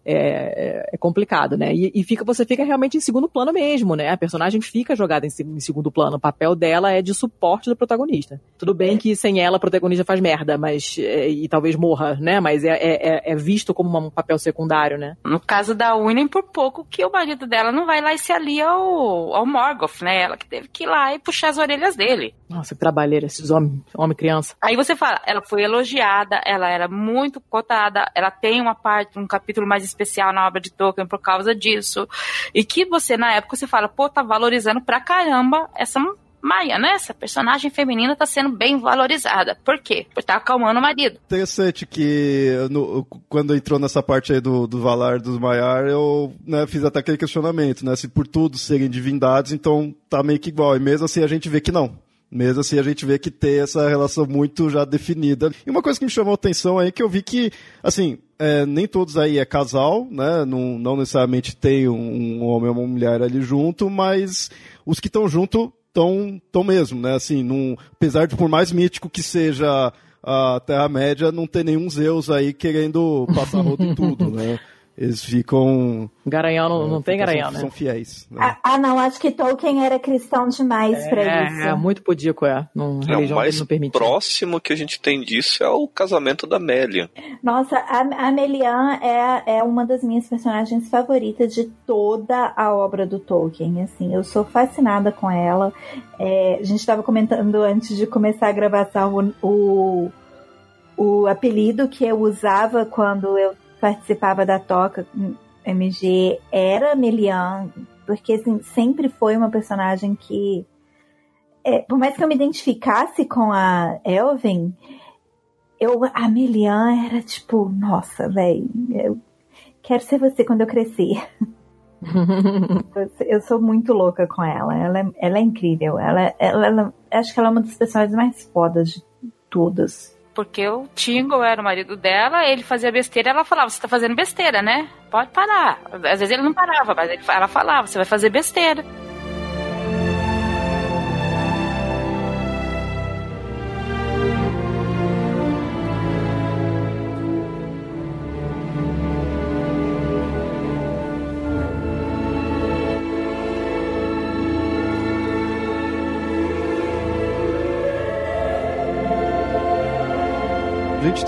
S3: é, é complicado, né? E, e, fica, você fica realmente em segundo plano mesmo, né? A personagem fica jogada em, em, segundo plano. O papel dela é de suporte do protagonista. Tudo bem que sem ela a protagonista faz merda, mas é, e talvez morra, né? Mas é, é, é, visto como um papel secundário, né?
S2: No caso da Winnie, por pouco que o marido dela não vai lá e se alia ao, ao Morgoth, né? Ela que teve que ir lá e puxar as orelhas dele.
S3: Nossa, que trabalheira esses homens, homem criança.
S2: Aí você fala, ela foi elogiada, ela era muito cotada, ela tem uma parte, um capítulo mais especial na obra de Tolkien por causa disso. E que você, na época, você fala, pô, tá valorizando pra caramba essa Maia, né? Essa personagem feminina tá sendo bem valorizada. Por quê? Por estar tá acalmando o marido.
S1: Interessante que no, quando entrou nessa parte aí do, do Valar dos Maiar, eu né, fiz até aquele questionamento, né? Se por tudo serem divindades, então tá meio que igual. E mesmo assim a gente vê que não. Mesmo assim, a gente vê que tem essa relação muito já definida. E uma coisa que me chamou a atenção aí é que eu vi que, assim, é, nem todos aí é casal, né? Não, não necessariamente tem um, um homem ou uma mulher ali junto, mas os que estão junto estão tão mesmo, né? Assim, num, apesar de por mais mítico que seja a Terra-média, não ter nenhum Zeus aí querendo passar rodo em tudo, né? Eles ficam.
S3: Garanhão não, não tem Garanhão,
S1: são,
S3: né?
S1: São fiéis.
S4: Né? Ah, ah, não, acho que Tolkien era cristão demais é, pra isso.
S3: É, muito pudico, é. Não,
S5: é, o mais próximo que a gente tem disso é o casamento da Melian.
S4: Nossa, a, a Melian é, é uma das minhas personagens favoritas de toda a obra do Tolkien. Assim, eu sou fascinada com ela. É, a gente estava comentando antes de começar a gravação o, o, o apelido que eu usava quando eu participava da toca MG era Melian, porque assim, sempre foi uma personagem que, é, por mais que eu me identificasse com a Elvin, eu, a Melian era tipo, nossa, velho, eu quero ser você quando eu crescer. eu sou muito louca com ela. Ela é, ela é incrível. Ela, ela, ela, acho que ela é uma das personagens mais fodas de todas
S2: porque o Tingle era o marido dela, ele fazia besteira, ela falava, você tá fazendo besteira, né? Pode parar. Às vezes ele não parava, mas ela falava, você vai fazer besteira.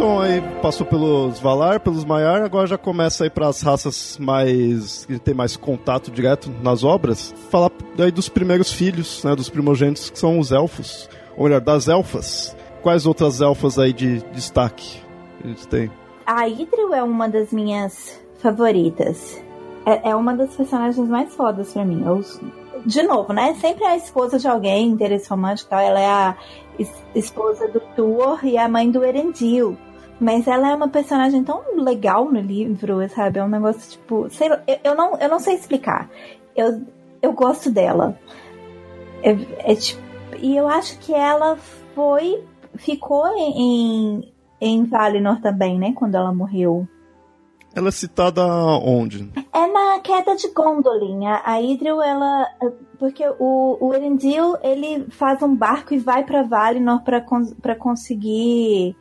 S1: Então aí passou pelos Valar, pelos Maiar, agora já começa aí para as raças mais que tem mais contato direto nas obras. Falar daí dos primeiros filhos, né, dos primogênitos que são os elfos, ou melhor, das elfas. Quais outras elfas aí de destaque a gente tem?
S4: A Idril é uma das minhas favoritas. É, é uma das personagens mais fodas para mim. Eu, de novo, né? Sempre a esposa de alguém, interesse romântico. Ela é a esposa do Tuor e a mãe do Erendil. Mas ela é uma personagem tão legal no livro, sabe? É um negócio tipo. Sei, eu, eu, não, eu não sei explicar. Eu, eu gosto dela. É, é tipo, e eu acho que ela foi. Ficou em, em Valinor também, né? Quando ela morreu.
S1: Ela é citada onde?
S4: É na queda de Gondolin. A Idril, ela. Porque o, o Erendil, ele faz um barco e vai para Valinor para conseguir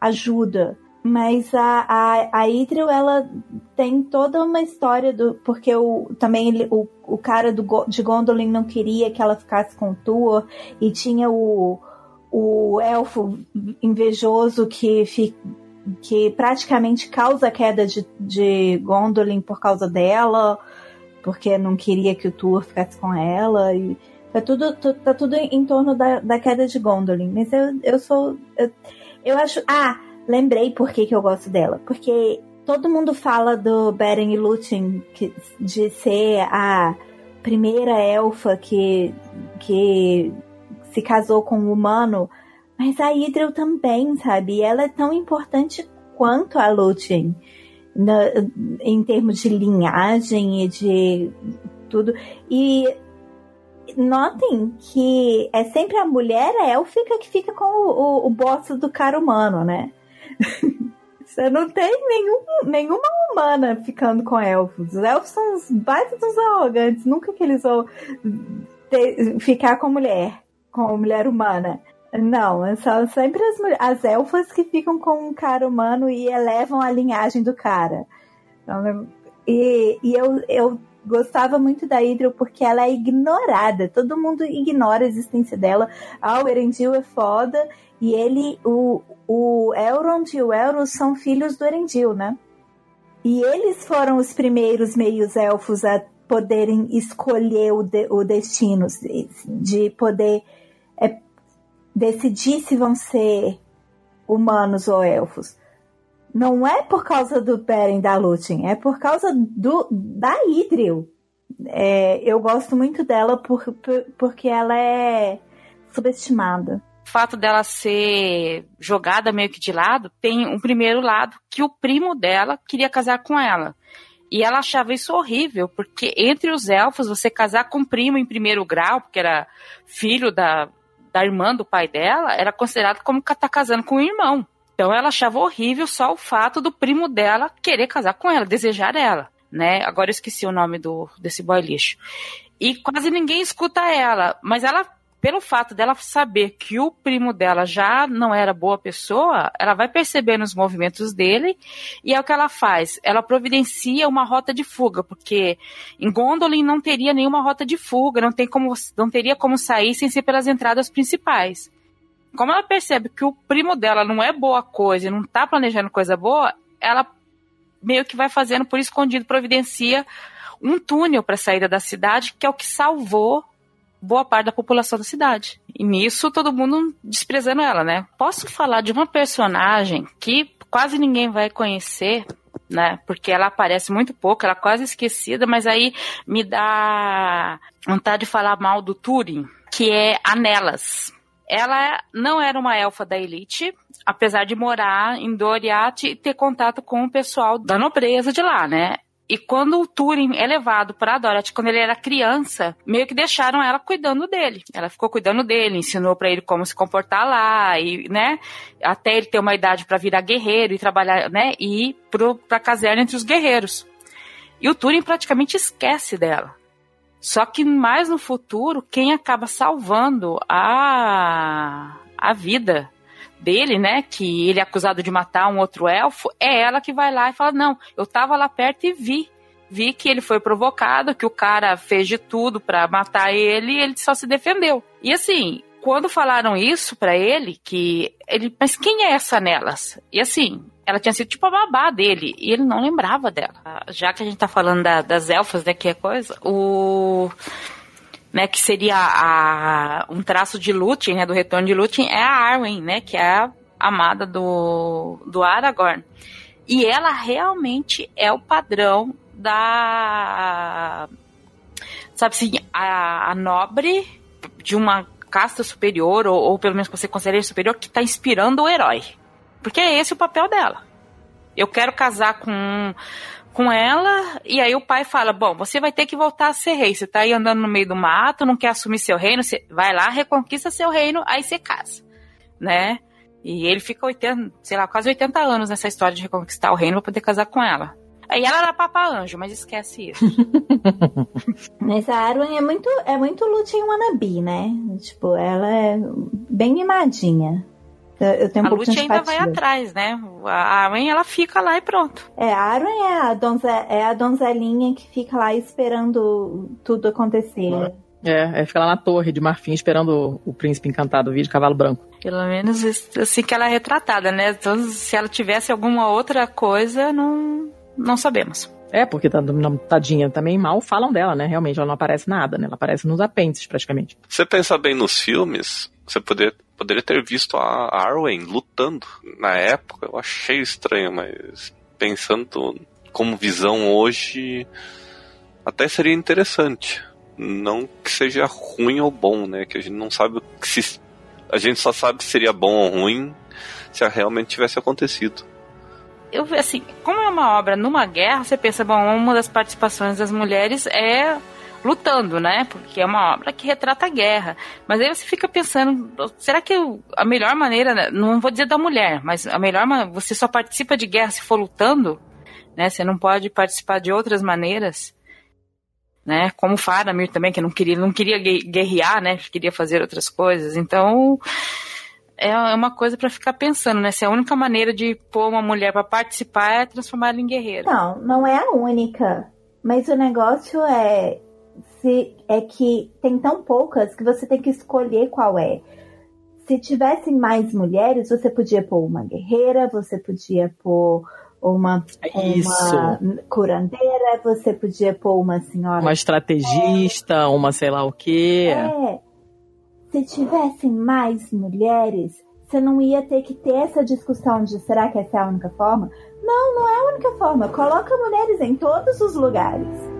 S4: ajuda. Mas a, a, a Idril, ela tem toda uma história do. Porque o, também ele, o, o cara do, de Gondolin não queria que ela ficasse com o Tuor. E tinha o, o elfo invejoso que fica que praticamente causa a queda de, de Gondolin por causa dela, porque não queria que o Thor ficasse com ela. E tá tudo, tá tudo em torno da, da queda de Gondolin. Mas eu, eu sou. Eu, eu acho. Ah, lembrei por que, que eu gosto dela. Porque todo mundo fala do Beren e Lúthien de ser a primeira elfa que, que se casou com um humano mas a Idril também, sabe? Ela é tão importante quanto a Lúthien em termos de linhagem e de tudo. E notem que é sempre a mulher élfica que fica com o, o, o do cara humano, né? Você não tem nenhum, nenhuma humana ficando com elfos. Os elfos são os baitos dos arrogantes. Nunca que eles vão ter, ficar com mulher, com mulher humana. Não, são sempre as, as elfas que ficam com um cara humano e elevam a linhagem do cara. Então, e, e eu, eu gostava muito da Hydro porque ela é ignorada. Todo mundo ignora a existência dela. Ah, o Erendil é foda. E ele, o, o Elrond e o Elros são filhos do Erendil, né? E eles foram os primeiros meios elfos a poderem escolher o, de, o destino, de, de poder é, decidir se vão ser humanos ou elfos. Não é por causa do Beren da Lúthien, é por causa do, da Idril. É, eu gosto muito dela por, por, porque ela é subestimada.
S2: O fato dela ser jogada meio que de lado, tem um primeiro lado que o primo dela queria casar com ela. E ela achava isso horrível, porque entre os elfos, você casar com um primo em primeiro grau, porque era filho da, da irmã do pai dela era considerado como tá casando com o irmão. Então ela achava horrível só o fato do primo dela querer casar com ela, desejar ela, né? Agora eu esqueci o nome do desse boy lixo. E quase ninguém escuta ela, mas ela pelo fato dela saber que o primo dela já não era boa pessoa, ela vai perceber nos movimentos dele e é o que ela faz. Ela providencia uma rota de fuga, porque em Gondolin não teria nenhuma rota de fuga, não, tem como, não teria como sair sem ser pelas entradas principais. Como ela percebe que o primo dela não é boa coisa e não está planejando coisa boa, ela meio que vai fazendo por escondido, providencia um túnel para a saída da cidade, que é o que salvou boa parte da população da cidade. E nisso todo mundo desprezando ela, né? Posso falar de uma personagem que quase ninguém vai conhecer, né? Porque ela aparece muito pouco, ela é quase esquecida, mas aí me dá vontade de falar mal do Turing, que é a Nelas. Ela não era uma elfa da elite, apesar de morar em Doriath e ter contato com o pessoal da nobreza de lá, né? E quando o Turing é levado para Dorothy, quando ele era criança, meio que deixaram ela cuidando dele. Ela ficou cuidando dele, ensinou para ele como se comportar lá, e, né, até ele ter uma idade para virar guerreiro e trabalhar, né, e ir para caserna entre os guerreiros. E o Turing praticamente esquece dela. Só que mais no futuro, quem acaba salvando a, a vida dele, né, que ele é acusado de matar um outro elfo, é ela que vai lá e fala: "Não, eu tava lá perto e vi. Vi que ele foi provocado, que o cara fez de tudo para matar ele e ele só se defendeu". E assim, quando falaram isso para ele, que ele, mas quem é essa nelas? E assim, ela tinha sido tipo a babá dele, e ele não lembrava dela. Já que a gente tá falando da, das elfas, né, que é coisa, o né, que seria a, um traço de Lúthien, né, do retorno de Lúthien, é a Arwen, né, que é a amada do, do Aragorn. E ela realmente é o padrão da sabe assim, a, a nobre de uma casta superior, ou, ou pelo menos você considera superior, que está inspirando o herói. Porque é esse o papel dela. Eu quero casar com, com ela, e aí o pai fala: Bom, você vai ter que voltar a ser rei. Você tá aí andando no meio do mato, não quer assumir seu reino, você vai lá, reconquista seu reino, aí você casa. Né? E ele fica 80, sei lá, quase 80 anos nessa história de reconquistar o reino para poder casar com ela. Aí ela era papa anjo, mas esquece isso.
S4: mas a Arwen é muito, é muito Lúthien wannabe, né? Tipo, ela é bem mimadinha. Eu tenho um
S2: a Lúcia ainda vai atrás, né? A Arwen, ela fica lá e pronto.
S4: É, a Arwen é a, donze, é a donzelinha que fica lá esperando tudo acontecer.
S3: É, é, fica lá na torre de marfim esperando o, o príncipe encantado vir de cavalo branco.
S2: Pelo menos assim que ela é retratada, né? Então, se ela tivesse alguma outra coisa, não, não sabemos.
S3: É, porque tá, tadinha também mal falam dela, né? Realmente, ela não aparece nada, né? Ela aparece nos apêndices, praticamente.
S5: Você pensa bem nos filmes, você poder, poderia ter visto a Arwen lutando. Na época, eu achei estranho, mas pensando como visão hoje, até seria interessante. Não que seja ruim ou bom, né? Que a gente não sabe se. A gente só sabe se seria bom ou ruim se realmente tivesse acontecido
S2: eu assim, como é uma obra numa guerra, você pensa, bom, uma das participações das mulheres é lutando, né? Porque é uma obra que retrata a guerra. Mas aí você fica pensando, será que a melhor maneira, né, não vou dizer da mulher, mas a melhor você só participa de guerra se for lutando, né? Você não pode participar de outras maneiras, né? Como Faramir também, que não queria, não queria guerrear, né? Queria fazer outras coisas. Então, é, é uma coisa para ficar pensando, né? Se a única maneira de pôr uma mulher para participar é transformar ela em guerreira.
S4: Não, não é a única. Mas o negócio é se é que tem tão poucas que você tem que escolher qual é. Se tivessem mais mulheres, você podia pôr uma guerreira, você podia pôr uma, uma curandeira, você podia pôr uma senhora.
S3: Uma estrategista, é. uma sei lá o quê.
S4: É se tivessem mais mulheres, você não ia ter que ter essa discussão de será que essa é a única forma? Não, não é a única forma. Coloca mulheres em todos os lugares.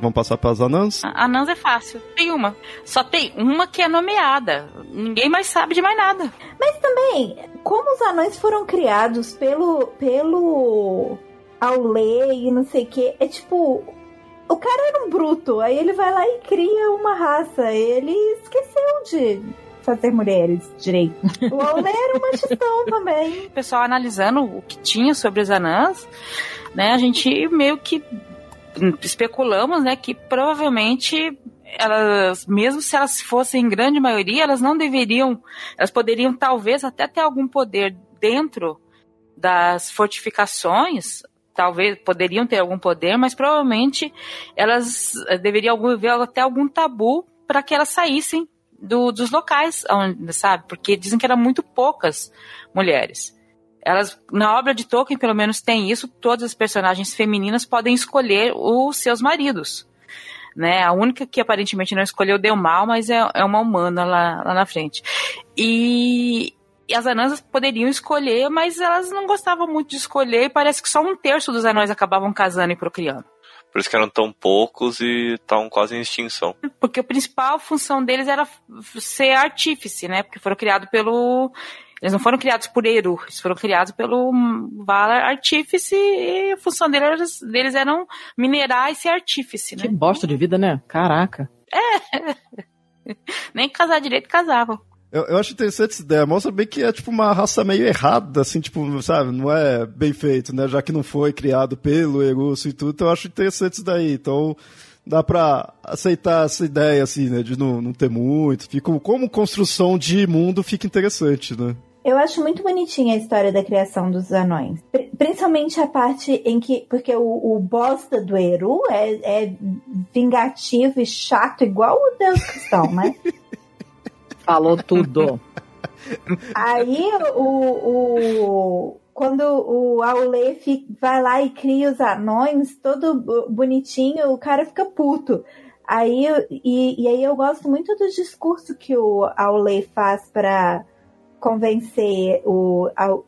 S1: Vamos, passar para as anãs?
S2: Anãs é fácil. Tem uma. Só tem uma que é nomeada. Ninguém mais sabe de mais nada.
S4: Mas também, como os anões foram criados pelo. pelo. Aulê e não sei o que, é tipo. O cara era um bruto, aí ele vai lá e cria uma raça. Ele esqueceu de fazer mulheres direito. O Aulê era um machistão também.
S2: O pessoal analisando o que tinha sobre os anãs, né, a gente meio que especulamos, né, que provavelmente elas, mesmo se elas fossem em grande maioria, elas não deveriam, elas poderiam talvez até ter algum poder dentro das fortificações, talvez poderiam ter algum poder, mas provavelmente elas eh, deveriam haver até algum tabu para que elas saíssem do, dos locais, onde, sabe? Porque dizem que eram muito poucas mulheres. Elas, na obra de Tolkien, pelo menos, tem isso. Todas as personagens femininas podem escolher os seus maridos. Né? A única que aparentemente não escolheu deu mal, mas é, é uma humana lá, lá na frente. E, e as anãs poderiam escolher, mas elas não gostavam muito de escolher e parece que só um terço dos anões acabavam casando e procriando.
S5: Por isso que eram tão poucos e estavam quase em extinção.
S2: Porque a principal função deles era ser artífice, né? Porque foram criados pelo eles não foram criados por Eru, eles foram criados pelo Valar Artífice e a função deles, deles eram minerar esse artífice, né?
S3: Que bosta de vida, né? Caraca.
S2: É. Nem casar direito casavam.
S1: Eu, eu acho interessante essa ideia. Mostra bem que é tipo uma raça meio errada, assim, tipo, sabe? Não é bem feito, né? Já que não foi criado pelo Erusso e tudo. Então eu acho interessante isso daí. Então dá pra aceitar essa ideia, assim, né? De não, não ter muito. Fica, como construção de mundo fica interessante, né?
S4: Eu acho muito bonitinha a história da criação dos anões. Principalmente a parte em que. Porque o, o bosta do Eru é, é vingativo e chato, igual o Deus Cristão, né?
S3: Falou tudo.
S4: Aí o, o quando o Aulê vai lá e cria os anões, todo bonitinho, o cara fica puto. Aí, e, e aí eu gosto muito do discurso que o Aulê faz para convencer o, a, o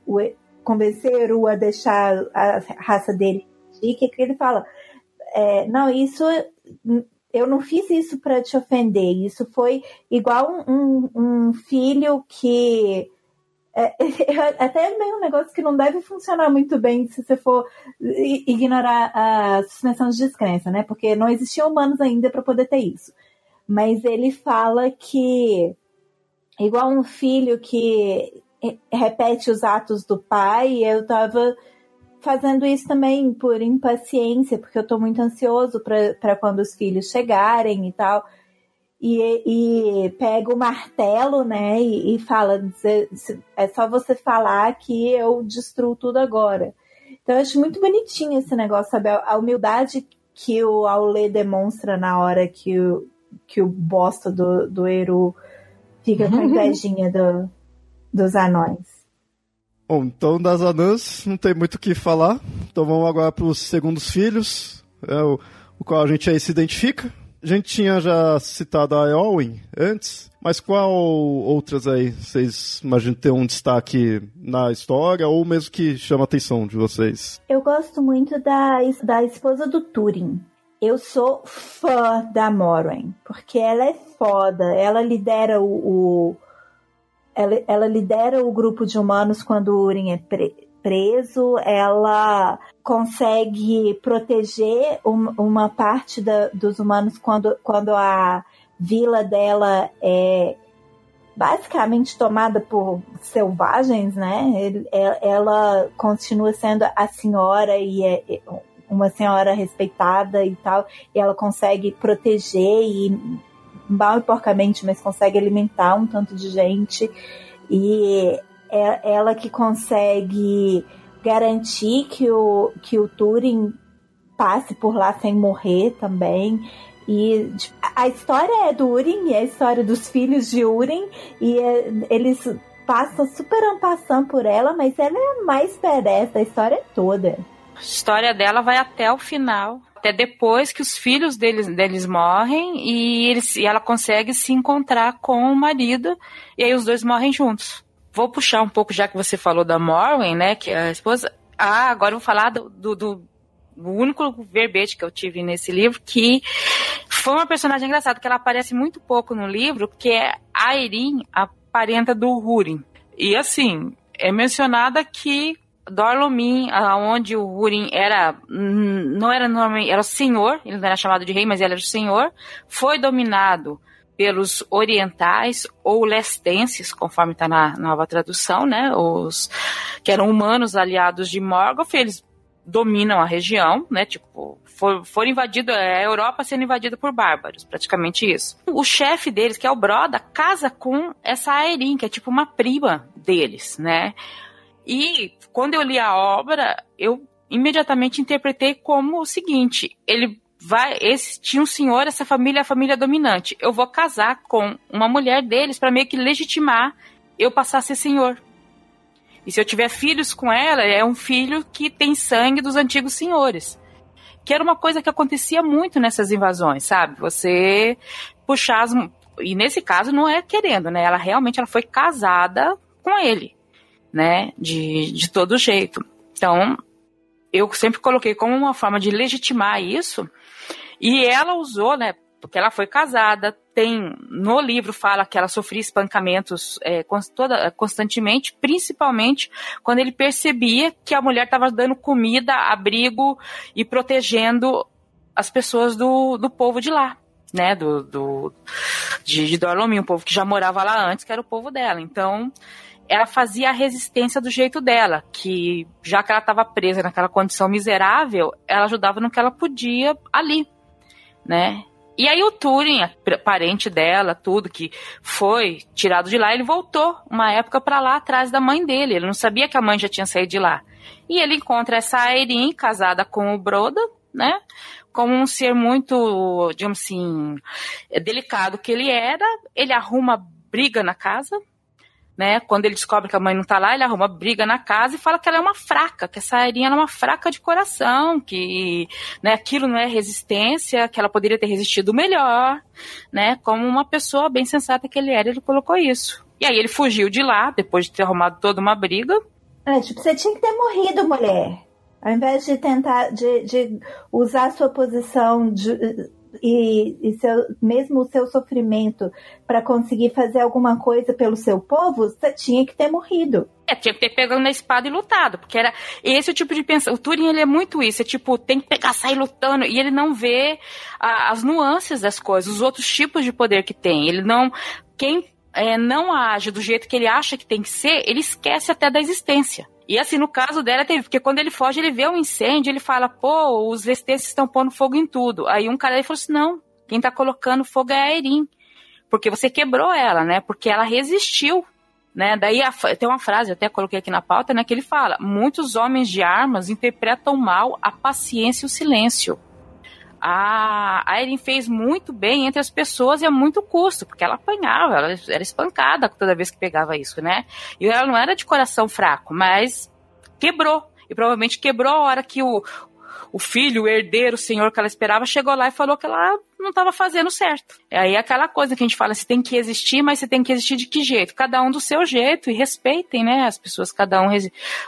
S4: convencer o a deixar a raça dele e que ele fala é, não isso eu não fiz isso para te ofender isso foi igual um, um filho que é, até é meio um negócio que não deve funcionar muito bem se você for ignorar a suspensão de descrença, né? Porque não existiam humanos ainda para poder ter isso. Mas ele fala que igual um filho que repete os atos do pai, eu tava fazendo isso também por impaciência, porque eu tô muito ansioso para quando os filhos chegarem e tal. E, e pega o martelo, né, e, e fala: é só você falar que eu destruo tudo agora. Então eu acho muito bonitinho esse negócio, sabe? A humildade que o Aulê demonstra na hora que o, que o bosta do, do Eru fica com a invejinha do, dos anões.
S1: Bom, então das anãs não tem muito o que falar. Então vamos agora para os segundos filhos, é, o, o qual a gente aí se identifica. A gente tinha já citado a Eowyn antes, mas qual outras aí vocês imaginam ter um destaque na história ou mesmo que chama a atenção de vocês?
S4: Eu gosto muito da, da esposa do Turing. Eu sou fã da Moraine, porque ela é foda. Ela lidera o, o ela, ela, lidera o grupo de humanos quando o Urim é pre, preso. Ela consegue proteger um, uma parte da, dos humanos quando, quando a vila dela é basicamente tomada por selvagens, né? Ela continua sendo a senhora e é uma senhora respeitada e tal, e ela consegue proteger e mal e porcamente, mas consegue alimentar um tanto de gente e é ela que consegue garantir que o, que o Turing passe por lá sem morrer também. E tipo, a história é do Urim, é a história dos filhos de Urim, e é, eles passam super ampassando por ela, mas ela é mais peresta a história toda.
S2: A história dela vai até o final, até depois que os filhos deles, deles morrem e, eles, e ela consegue se encontrar com o marido e aí os dois morrem juntos. Vou puxar um pouco, já que você falou da Morwen, né, que é a esposa. Ah, agora eu vou falar do, do, do único verbete que eu tive nesse livro, que foi uma personagem engraçada, que ela aparece muito pouco no livro, que é a Erin, a parenta do Húrin. E assim, é mencionada que Dorlomin, onde o Hurin era não era normalmente era o senhor, ele não era chamado de rei, mas ele era o senhor, foi dominado pelos orientais ou lestenses, conforme está na nova tradução, né? Os que eram humanos aliados de Morgoth, eles dominam a região, né? Tipo, for, for invadido, é a Europa sendo invadida por bárbaros, praticamente isso. O chefe deles, que é o Broda, casa com essa Aerin, que é tipo uma prima deles, né? E quando eu li a obra, eu imediatamente interpretei como o seguinte: ele vai, esse tinha um senhor, essa família é a família dominante. Eu vou casar com uma mulher deles para meio que legitimar eu passar a ser senhor. E se eu tiver filhos com ela, é um filho que tem sangue dos antigos senhores. Que era uma coisa que acontecia muito nessas invasões, sabe? Você puxar as. E nesse caso não é querendo, né? Ela realmente ela foi casada com ele né? De, de todo jeito. Então, eu sempre coloquei como uma forma de legitimar isso. E ela usou, né? Porque ela foi casada, tem no livro fala que ela sofria espancamentos é, toda, constantemente, principalmente quando ele percebia que a mulher estava dando comida, abrigo e protegendo as pessoas do, do povo de lá, né? Do, do de, de Dorlomin, um povo que já morava lá antes, que era o povo dela. Então, ela fazia a resistência do jeito dela, que já que ela estava presa naquela condição miserável, ela ajudava no que ela podia ali, né? E aí o Turing, parente dela, tudo que foi tirado de lá, ele voltou uma época para lá atrás da mãe dele. Ele não sabia que a mãe já tinha saído de lá. E ele encontra essa Airin casada com o Broda, né? Como um ser muito, digamos assim, delicado que ele era. Ele arruma briga na casa, né? Quando ele descobre que a mãe não tá lá, ele arruma briga na casa e fala que ela é uma fraca, que essa Airinha é uma fraca de coração, que né, aquilo não é resistência, que ela poderia ter resistido melhor, né? Como uma pessoa bem sensata que ele era, ele colocou isso. E aí ele fugiu de lá, depois de ter arrumado toda uma briga.
S4: É, tipo, você tinha que ter morrido, mulher. Ao invés de tentar, de, de usar a sua posição de, e, e seu, mesmo o seu sofrimento para conseguir fazer alguma coisa pelo seu povo, você tinha que ter morrido.
S2: É, tinha que ter pegado na espada e lutado, porque era esse o tipo de pensamento. O Turing, ele é muito isso, é tipo, tem que pegar, sair lutando, e ele não vê a, as nuances das coisas, os outros tipos de poder que tem. Ele não. Quem é, não age do jeito que ele acha que tem que ser, ele esquece até da existência. E assim, no caso dela, teve, porque quando ele foge, ele vê um incêndio, ele fala, pô, os vestes estão pondo fogo em tudo. Aí um cara ele falou assim: não, quem tá colocando fogo é a Erin. Porque você quebrou ela, né? Porque ela resistiu. Né? Daí a, tem uma frase, eu até coloquei aqui na pauta, né, que ele fala: muitos homens de armas interpretam mal a paciência e o silêncio a, a Erin fez muito bem entre as pessoas e a muito custo, porque ela apanhava, ela era espancada toda vez que pegava isso, né? E ela não era de coração fraco, mas quebrou. E provavelmente quebrou a hora que o, o filho, o herdeiro, o senhor que ela esperava, chegou lá e falou que ela não estava fazendo certo. Aí é aquela coisa que a gente fala, você tem que existir, mas você tem que existir de que jeito? Cada um do seu jeito, e respeitem, né, as pessoas, cada um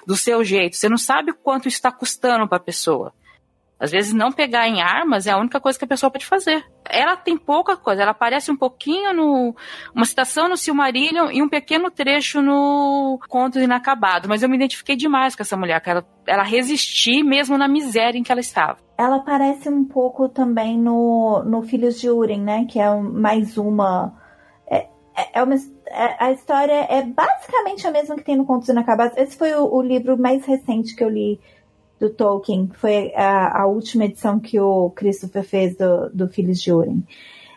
S2: do seu jeito. Você não sabe quanto está custando para a pessoa. Às vezes não pegar em armas é a única coisa que a pessoa pode fazer. Ela tem pouca coisa, ela aparece um pouquinho no uma citação no Silmarillion e um pequeno trecho no Conto Inacabado, mas eu me identifiquei demais com essa mulher, que ela, ela resistir mesmo na miséria em que ela estava.
S4: Ela aparece um pouco também no, no Filhos de Urim, né, que é mais uma é, é, é uma é, a história é basicamente a mesma que tem no Contos Inacabados. Esse foi o, o livro mais recente que eu li do Tolkien, foi a, a, última edição que o Christopher fez do, do Filhos de Urim.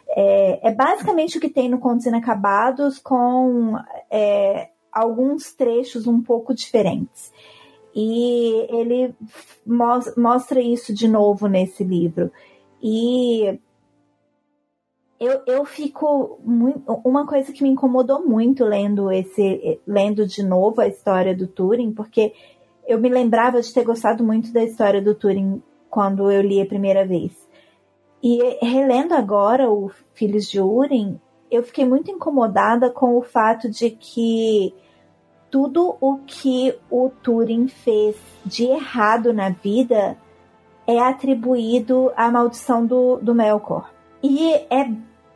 S4: É, é, basicamente o que tem no Contos Inacabados, com é, alguns trechos um pouco diferentes. E ele mostra isso de novo nesse livro. E eu, eu fico muito. Uma coisa que me incomodou muito lendo esse. lendo de novo a história do Turing, porque eu me lembrava de ter gostado muito da história do Turing quando eu li a primeira vez. E relendo agora o Filhos de Urim, eu fiquei muito incomodada com o fato de que tudo o que o Turing fez de errado na vida é atribuído à maldição do, do Melkor. E é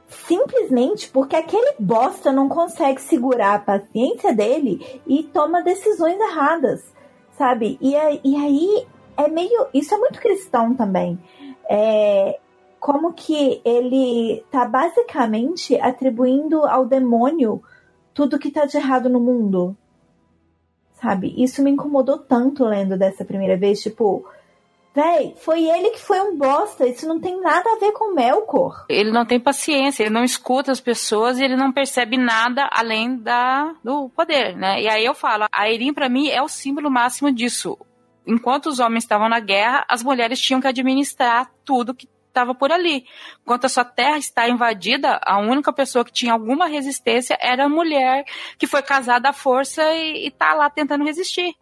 S4: simplesmente porque aquele bosta não consegue segurar a paciência dele e toma decisões erradas sabe? E, e aí é meio. Isso é muito cristão também. É, como que ele tá basicamente atribuindo ao demônio tudo que tá de errado no mundo. Sabe? Isso me incomodou tanto lendo dessa primeira vez, tipo, Véi, foi ele que foi um bosta. Isso não tem nada a ver com Melkor.
S2: Ele não tem paciência, ele não escuta as pessoas e ele não percebe nada além da, do poder, né? E aí eu falo, a Erin para mim é o símbolo máximo disso. Enquanto os homens estavam na guerra, as mulheres tinham que administrar tudo que estava por ali. Enquanto a sua terra está invadida, a única pessoa que tinha alguma resistência era a mulher que foi casada à força e está lá tentando resistir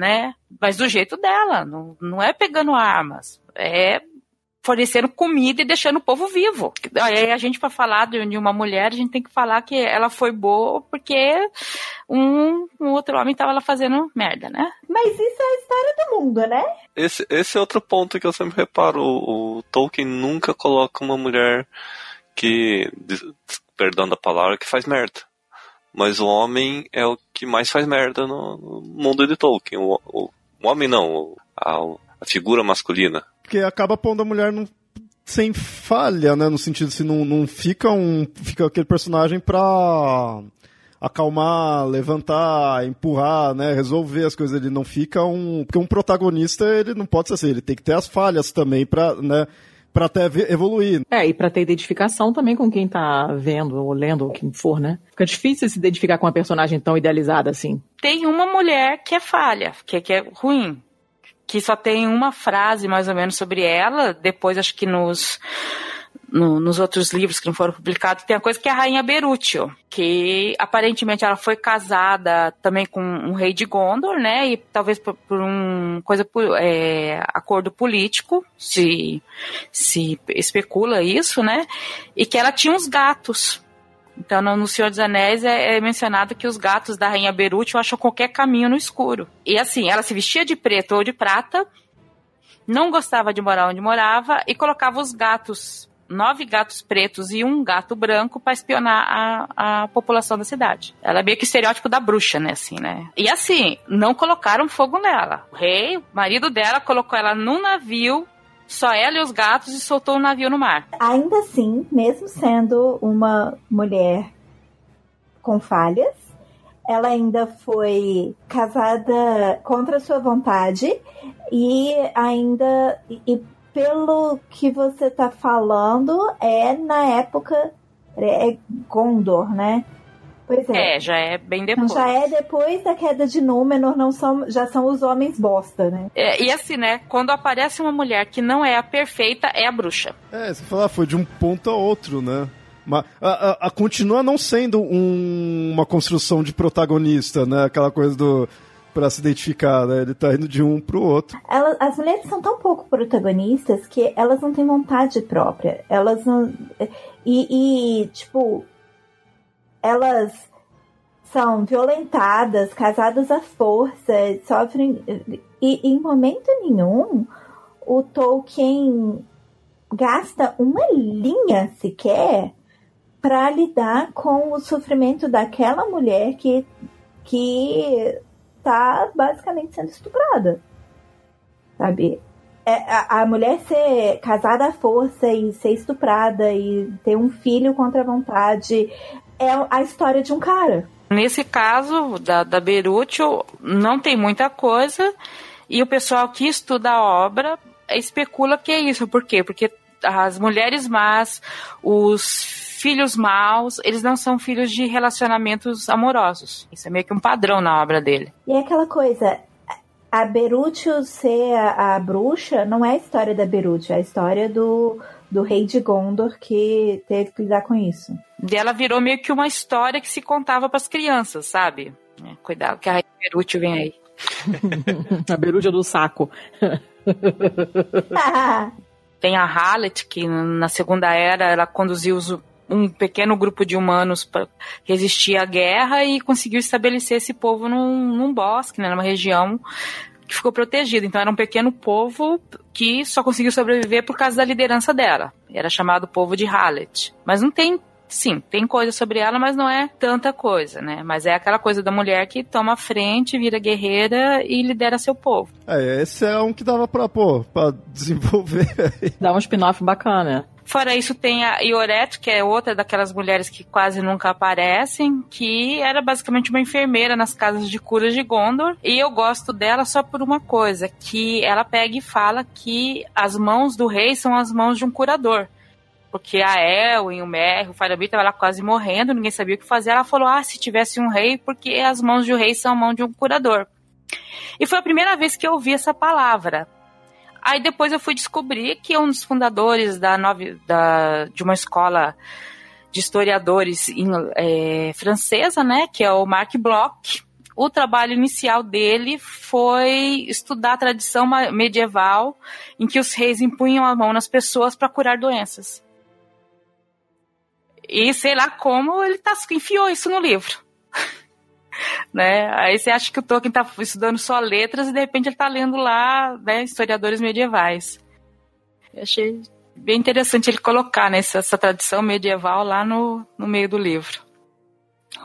S2: né? Mas do jeito dela, não, não é pegando armas, é fornecendo comida e deixando o povo vivo. Aí a gente, para falar de, uma mulher, a gente tem que falar que ela foi boa porque um, um outro homem estava lá fazendo merda, né?
S4: Mas isso é a história do mundo, né?
S5: Esse, esse é outro ponto que eu sempre reparo. O, o Tolkien nunca coloca uma mulher que, perdão da palavra, que faz merda. Mas o homem é o que mais faz merda no, mundo de Tolkien. O, o, o homem não, a, a, figura masculina.
S1: Porque acaba pondo a mulher num sem falha, né? No sentido assim, não, não fica um. Fica aquele personagem pra acalmar, levantar, empurrar, né, resolver as coisas. Ele não fica um, porque um protagonista ele não pode ser assim, ele tem que ter as falhas também para, né, para até evoluir.
S3: É, e para ter identificação também com quem tá vendo ou lendo ou quem for, né? Fica difícil se identificar com uma personagem tão idealizada assim.
S2: Tem uma mulher que é falha, que, que é ruim, que só tem uma frase mais ou menos sobre ela, depois acho que nos no, nos outros livros que não foram publicados, tem a coisa que é a Rainha Berúcio, que aparentemente ela foi casada também com um rei de Gondor, né? E talvez por, por um coisa por, é, acordo político, se, se especula isso, né? E que ela tinha uns gatos. Então, no Senhor dos Anéis é, é, mencionado que os gatos da Rainha Berúcio acham qualquer caminho no escuro. E assim, ela se vestia de preto ou de prata, não gostava de morar onde morava e colocava os gatos nove gatos pretos e um gato branco para espionar a, a população da cidade. Ela é meio que estereótipo da bruxa, né, assim, né? E assim, não colocaram fogo nela. O rei, o marido dela, colocou ela num navio só ela e os gatos e soltou o navio no mar.
S4: Ainda assim, mesmo sendo uma mulher com falhas, ela ainda foi casada contra sua vontade e ainda e pelo que você está falando, é na época. É Gondor, né?
S2: Pois é. É, já é bem depois.
S4: Então já é depois da queda de Númenor, não são, já são os homens bosta, né?
S2: É, e assim, né? Quando aparece uma mulher que não é a perfeita, é a bruxa.
S1: É, você falar, foi de um ponto a outro, né? Mas, a, a, a continua não sendo um, uma construção de protagonista, né? Aquela coisa do para se identificar, né? Ele tá indo de um pro outro.
S4: Ela, as mulheres são tão pouco protagonistas que elas não têm vontade própria. Elas não. E, e tipo, elas são violentadas, casadas à força, sofrem. E em momento nenhum o Tolkien gasta uma linha sequer para lidar com o sofrimento daquela mulher que, que tá basicamente sendo estuprada. Sabe? É, a, a, mulher ser casada à força e ser estuprada e ter um filho contra a vontade é a história de um cara.
S2: Nesse caso da, da não tem muita coisa e o pessoal que estuda a obra especula que é isso. Por quê? Porque as mulheres más, os filhos maus, eles não são filhos de relacionamentos amorosos. Isso é meio que um padrão na obra dele.
S4: E é aquela coisa, a Berúcio ser a, a, bruxa não é a história da Berúcio, é a história do, do rei de Gondor que teve que lidar com isso.
S2: E ela virou meio que uma história que se contava para as crianças, sabe? É, cuidado que a Berúcio vem aí.
S3: a Berúcio do saco.
S2: Tem a Hallet, que na Segunda Era ela conduziu os, um pequeno grupo de humanos para resistir à guerra e conseguiu estabelecer esse povo num, num bosque, né, numa região que ficou protegido. Então era um pequeno povo que só conseguiu sobreviver por causa da liderança dela. Era chamado povo de Hallet. Mas não tem sim, tem coisa sobre ela, mas não é tanta coisa, né? Mas é aquela coisa da mulher que toma a frente, vira guerreira e lidera seu povo.
S1: É, esse é um que dava pra, pô, pra desenvolver.
S3: Dá um spin-off bacana.
S2: Fora isso, tem a Ioret, que é outra daquelas mulheres que quase nunca aparecem, que era basicamente uma enfermeira nas casas de curas de Gondor. E eu gosto dela só por uma coisa, que ela pega e fala que as mãos do rei são as mãos de um curador. Porque a Elwin, o Merry, o Faramir estavam lá quase morrendo, ninguém sabia o que fazer. Ela falou, ah, se tivesse um rei, porque as mãos de um rei são a mão de um curador. E foi a primeira vez que eu ouvi essa palavra. Aí depois eu fui descobrir que um dos fundadores da, nove, da de uma escola de historiadores em, é, francesa, né, que é o Marc Bloch, o trabalho inicial dele foi estudar a tradição medieval em que os reis impunham a mão nas pessoas para curar doenças. E sei lá como ele tá, enfiou isso no livro. né? Aí você acha que o Tolkien está estudando só letras e de repente ele está lendo lá né, historiadores medievais. Eu achei bem interessante ele colocar né, essa, essa tradição medieval lá no, no meio do livro.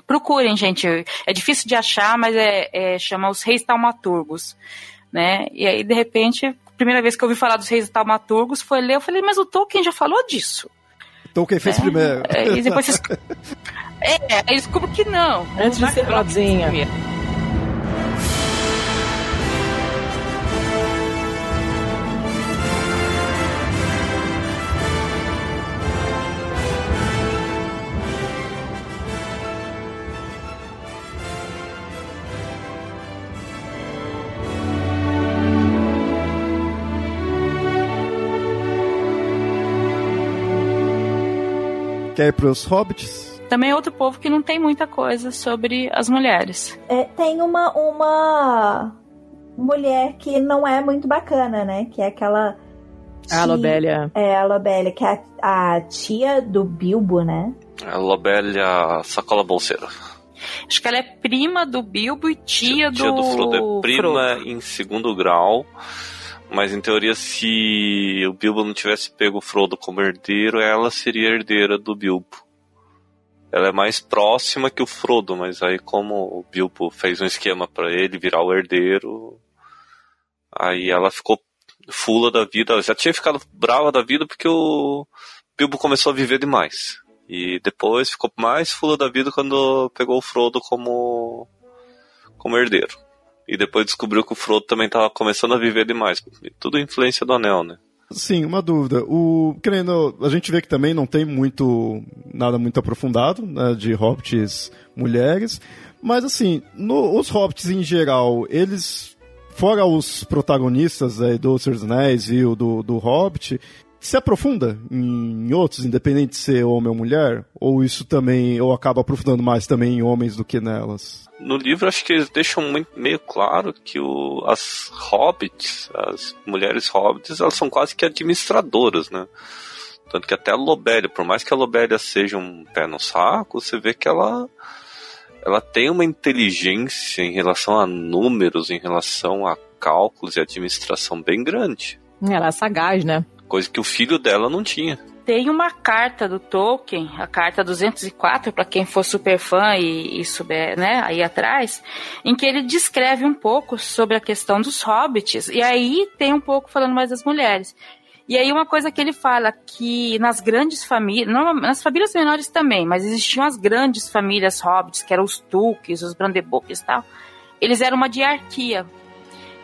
S2: Procurem, gente. É difícil de achar, mas é, é chama os reis taumaturgos, né? E aí de repente primeira vez que eu ouvi falar dos reis taumaturgos foi ler, eu falei, mas o Tolkien já falou disso.
S1: Tolkien fez é, primeiro.
S2: É, e depois vocês... é, aí descubro que não.
S3: Antes de ser Rodzinha.
S1: Quer ir pros hobbits?
S2: Também é outro povo que não tem muita coisa sobre as mulheres.
S4: É, tem uma, uma mulher que não é muito bacana, né? Que é aquela.
S3: A Lobélia.
S4: É, a Lobélia, que é a, a tia do Bilbo, né?
S5: A Lobélia Sacola Bolseira.
S2: Acho que ela é prima do Bilbo e tia, tia do... Tia do
S5: Frodo. É prima Frodo. em segundo grau. Mas em teoria, se o Bilbo não tivesse pego o Frodo como herdeiro, ela seria herdeira do Bilbo. Ela é mais próxima que o Frodo, mas aí como o Bilbo fez um esquema para ele virar o herdeiro, aí ela ficou fula da vida. Ela já tinha ficado brava da vida porque o Bilbo começou a viver demais. E depois ficou mais fula da vida quando pegou o Frodo como como herdeiro. E depois descobriu que o Frodo também estava começando a viver demais. Tudo influência do anel, né?
S1: Sim, uma dúvida. O, querendo, a gente vê que também não tem muito nada muito aprofundado né, de hobbits mulheres, mas assim, no, os hobbits em geral, eles fora os protagonistas aí do Senhor dos Anéis e o do, do Hobbit, se aprofunda em outros, independente de ser homem ou mulher? Ou isso também, ou acaba aprofundando mais também em homens do que nelas?
S5: No livro, acho que eles deixam muito, meio claro que o, as hobbits, as mulheres hobbits, elas são quase que administradoras, né? Tanto que até a Lobélia, por mais que a Lobélia seja um pé no saco, você vê que ela ela tem uma inteligência em relação a números, em relação a cálculos e administração bem grande.
S3: Ela é sagaz, né?
S5: Coisa que o filho dela não tinha.
S2: Tem uma carta do Tolkien, a carta 204, para quem for super fã e, e souber, né, aí atrás, em que ele descreve um pouco sobre a questão dos hobbits, e aí tem um pouco falando mais das mulheres. E aí uma coisa que ele fala que nas grandes famílias, nas famílias menores também, mas existiam as grandes famílias hobbits, que eram os Tulks, os Brandebuques e tal, eles eram uma diarquia.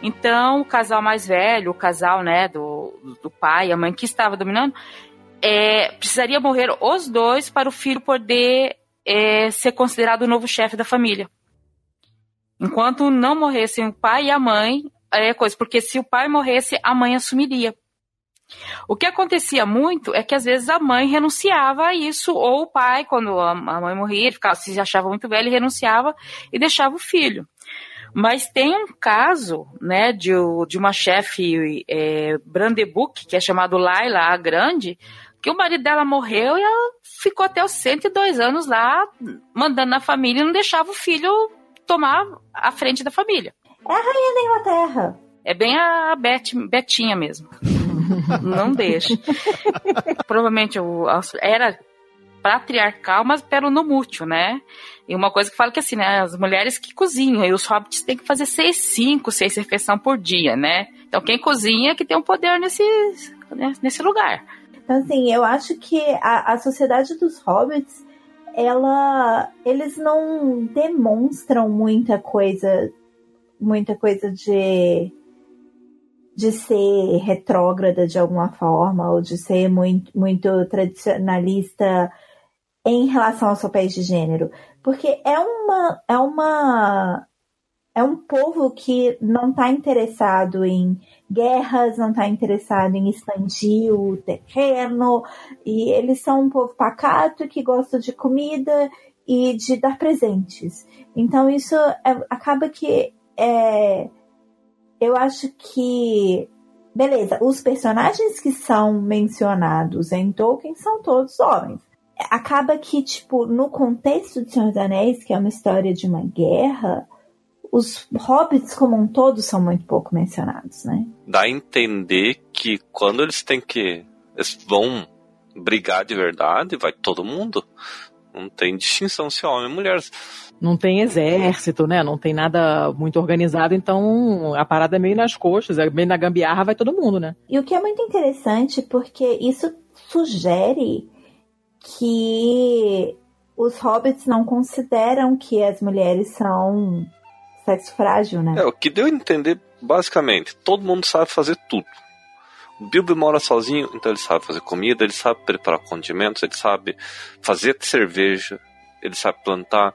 S2: Então, o casal mais velho, o casal, né, do, do pai, a mãe que estava dominando, é, precisaria morrer os dois para o filho poder é, ser considerado o novo chefe da família. Enquanto não morressem o pai e a mãe, é coisa, porque se o pai morresse, a mãe assumiria. O que acontecia muito é que às vezes a mãe renunciava a isso, ou o pai, quando a mãe morria, ficava, se achava muito velho, renunciava e deixava o filho. Mas tem um caso, né, de, de uma chefe é, Brandebuck, que é chamado Laila a Grande, que o marido dela morreu e ela ficou até os 102 anos lá, mandando na família e não deixava o filho tomar a frente da família.
S4: É a rainha da Inglaterra.
S2: É bem a Bet, Betinha mesmo. não deixa. Provavelmente o, era patriarcal, mas pelo no mútil, né? E uma coisa que fala que assim, né? As mulheres que cozinham, e os hobbits têm que fazer seis, cinco, seis refeições por dia, né? Então quem cozinha é que tem um poder nesse, né, nesse lugar.
S4: Então, assim, eu acho que a, a sociedade dos hobbits, ela. Eles não demonstram muita coisa. Muita coisa de de ser retrógrada de alguma forma, ou de ser muito, muito tradicionalista em relação aos papéis de gênero, porque é uma é uma é um povo que não está interessado em guerras, não está interessado em expandir o terreno, e eles são um povo pacato que gosta de comida e de dar presentes. Então isso é, acaba que é, eu acho que beleza, os personagens que são mencionados em Tolkien são todos homens acaba que, tipo, no contexto de Senhor dos Anéis, que é uma história de uma guerra, os hobbits como um todo são muito pouco mencionados, né?
S5: Dá a entender que quando eles têm que. Eles vão brigar de verdade, vai todo mundo. Não tem distinção se é homem ou mulher.
S3: Não tem exército, né? Não tem nada muito organizado, então a parada é meio nas coxas, é meio na gambiarra, vai todo mundo, né?
S4: E o que é muito interessante, porque isso sugere que os hobbits não consideram que as mulheres são sexo frágil, né?
S5: É, o que deu a entender, basicamente, todo mundo sabe fazer tudo. O Bilbo mora sozinho, então ele sabe fazer comida, ele sabe preparar condimentos, ele sabe fazer cerveja, ele sabe plantar,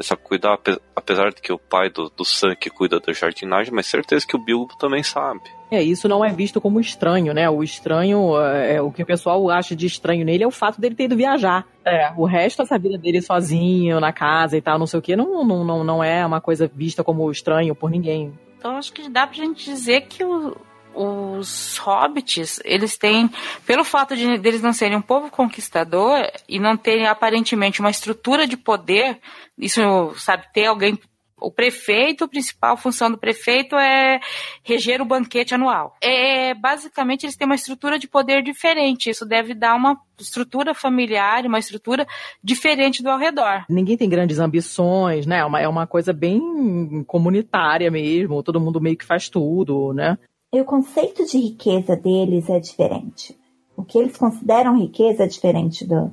S5: sabe cuidar, apesar de que o pai do, do Sam que cuida da jardinagem, mas certeza que o Bilbo também sabe.
S3: É, isso não é visto como estranho, né? O estranho, é, o que o pessoal acha de estranho nele é o fato dele ter ido viajar. É, o resto, essa vida dele sozinho, na casa e tal, não sei o que, não, não, não, não é uma coisa vista como estranho por ninguém.
S2: Então acho que dá pra gente dizer que o, os hobbits, eles têm, pelo fato de eles não serem um povo conquistador e não terem aparentemente uma estrutura de poder, isso, sabe, ter alguém o prefeito, a principal função do prefeito é reger o banquete anual. É, basicamente, eles têm uma estrutura de poder diferente. Isso deve dar uma estrutura familiar, uma estrutura diferente do ao redor.
S3: Ninguém tem grandes ambições, né? É uma, é uma coisa bem comunitária mesmo. Todo mundo meio que faz tudo, né?
S4: E o conceito de riqueza deles é diferente. O que eles consideram riqueza é diferente do,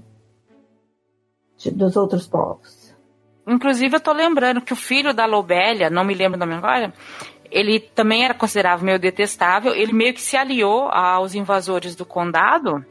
S4: de, dos outros povos.
S2: Inclusive, eu tô lembrando que o filho da Lobélia, não me lembro o nome agora, ele também era considerado meio detestável. Ele meio que se aliou aos invasores do condado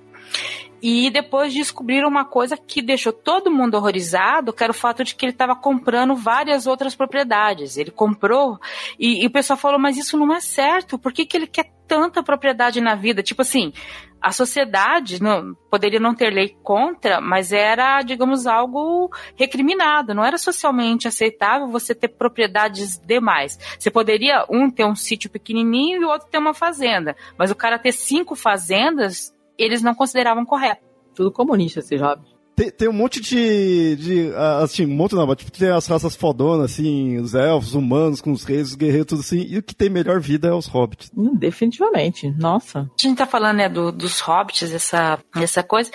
S2: e depois descobriram uma coisa que deixou todo mundo horrorizado, que era o fato de que ele estava comprando várias outras propriedades. Ele comprou e, e, o pessoal falou, mas isso não é certo. Por que, que ele quer tanta propriedade na vida? Tipo assim, a sociedade não, poderia não ter lei contra, mas era, digamos, algo recriminado. Não era socialmente aceitável você ter propriedades demais. Você poderia, um, ter um sítio pequenininho e o outro ter uma fazenda. Mas o cara ter cinco fazendas eles não consideravam correto.
S3: Tudo comunista, esses jovens.
S1: Tem, tem, um monte de, de. Assim, um monte não, mas tipo, tem as raças fodonas, assim, os elfos, os humanos, com os reis, os guerreiros, tudo assim. E o que tem melhor vida é os hobbits.
S3: Hum, definitivamente. Nossa.
S2: A gente tá falando, né, do, dos hobbits, essa, essa coisa,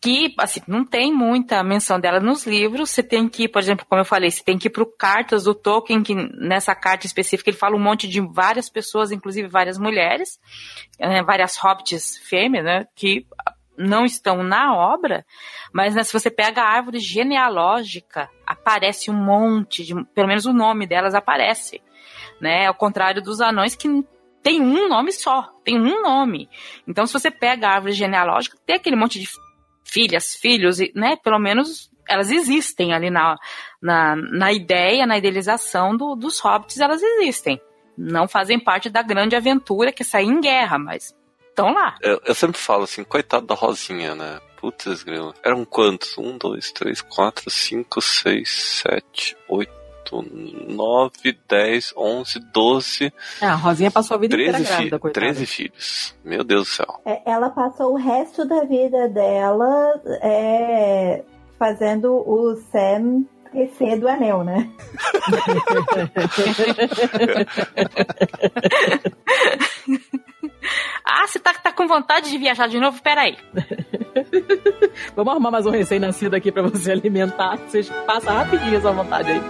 S2: que, assim, não tem muita menção dela nos livros. Você tem que, por exemplo, como eu falei, você tem que ir pro cartas do Tolkien, que nessa carta específica ele fala um monte de várias pessoas, inclusive várias mulheres, né, várias hobbits fêmeas, né, que não estão na obra, mas né, se você pega a árvore genealógica, aparece um monte de, pelo menos o nome delas aparece, né? Ao contrário dos anões que tem um nome só, tem um nome. Então, se você pega a árvore genealógica, tem aquele monte de filhas, filhos, né? Pelo menos elas existem ali na, na, na ideia, na idealização do, dos hobbits, elas existem. Não fazem parte da grande aventura que é sair em guerra, mas estão lá.
S5: Eu, eu, sempre falo assim, coitado da Rosinha, né? Putz, grilo. Eram quantos? Um, dois, três, quatro, cinco, seis, sete, oito. 9, 10, 11, 12.
S3: É, a Rosinha passou a vida 13 inteira grávida,
S5: fi 13 filhos. Meu Deus do céu.
S4: É, ela passou o resto da vida dela é, fazendo o Sam esquecer do anel, né?
S2: ah, você tá, tá com vontade de viajar de novo? Peraí.
S3: Vamos arrumar mais um recém-nascido aqui para você alimentar. Você passa rapidinho essa vontade aí.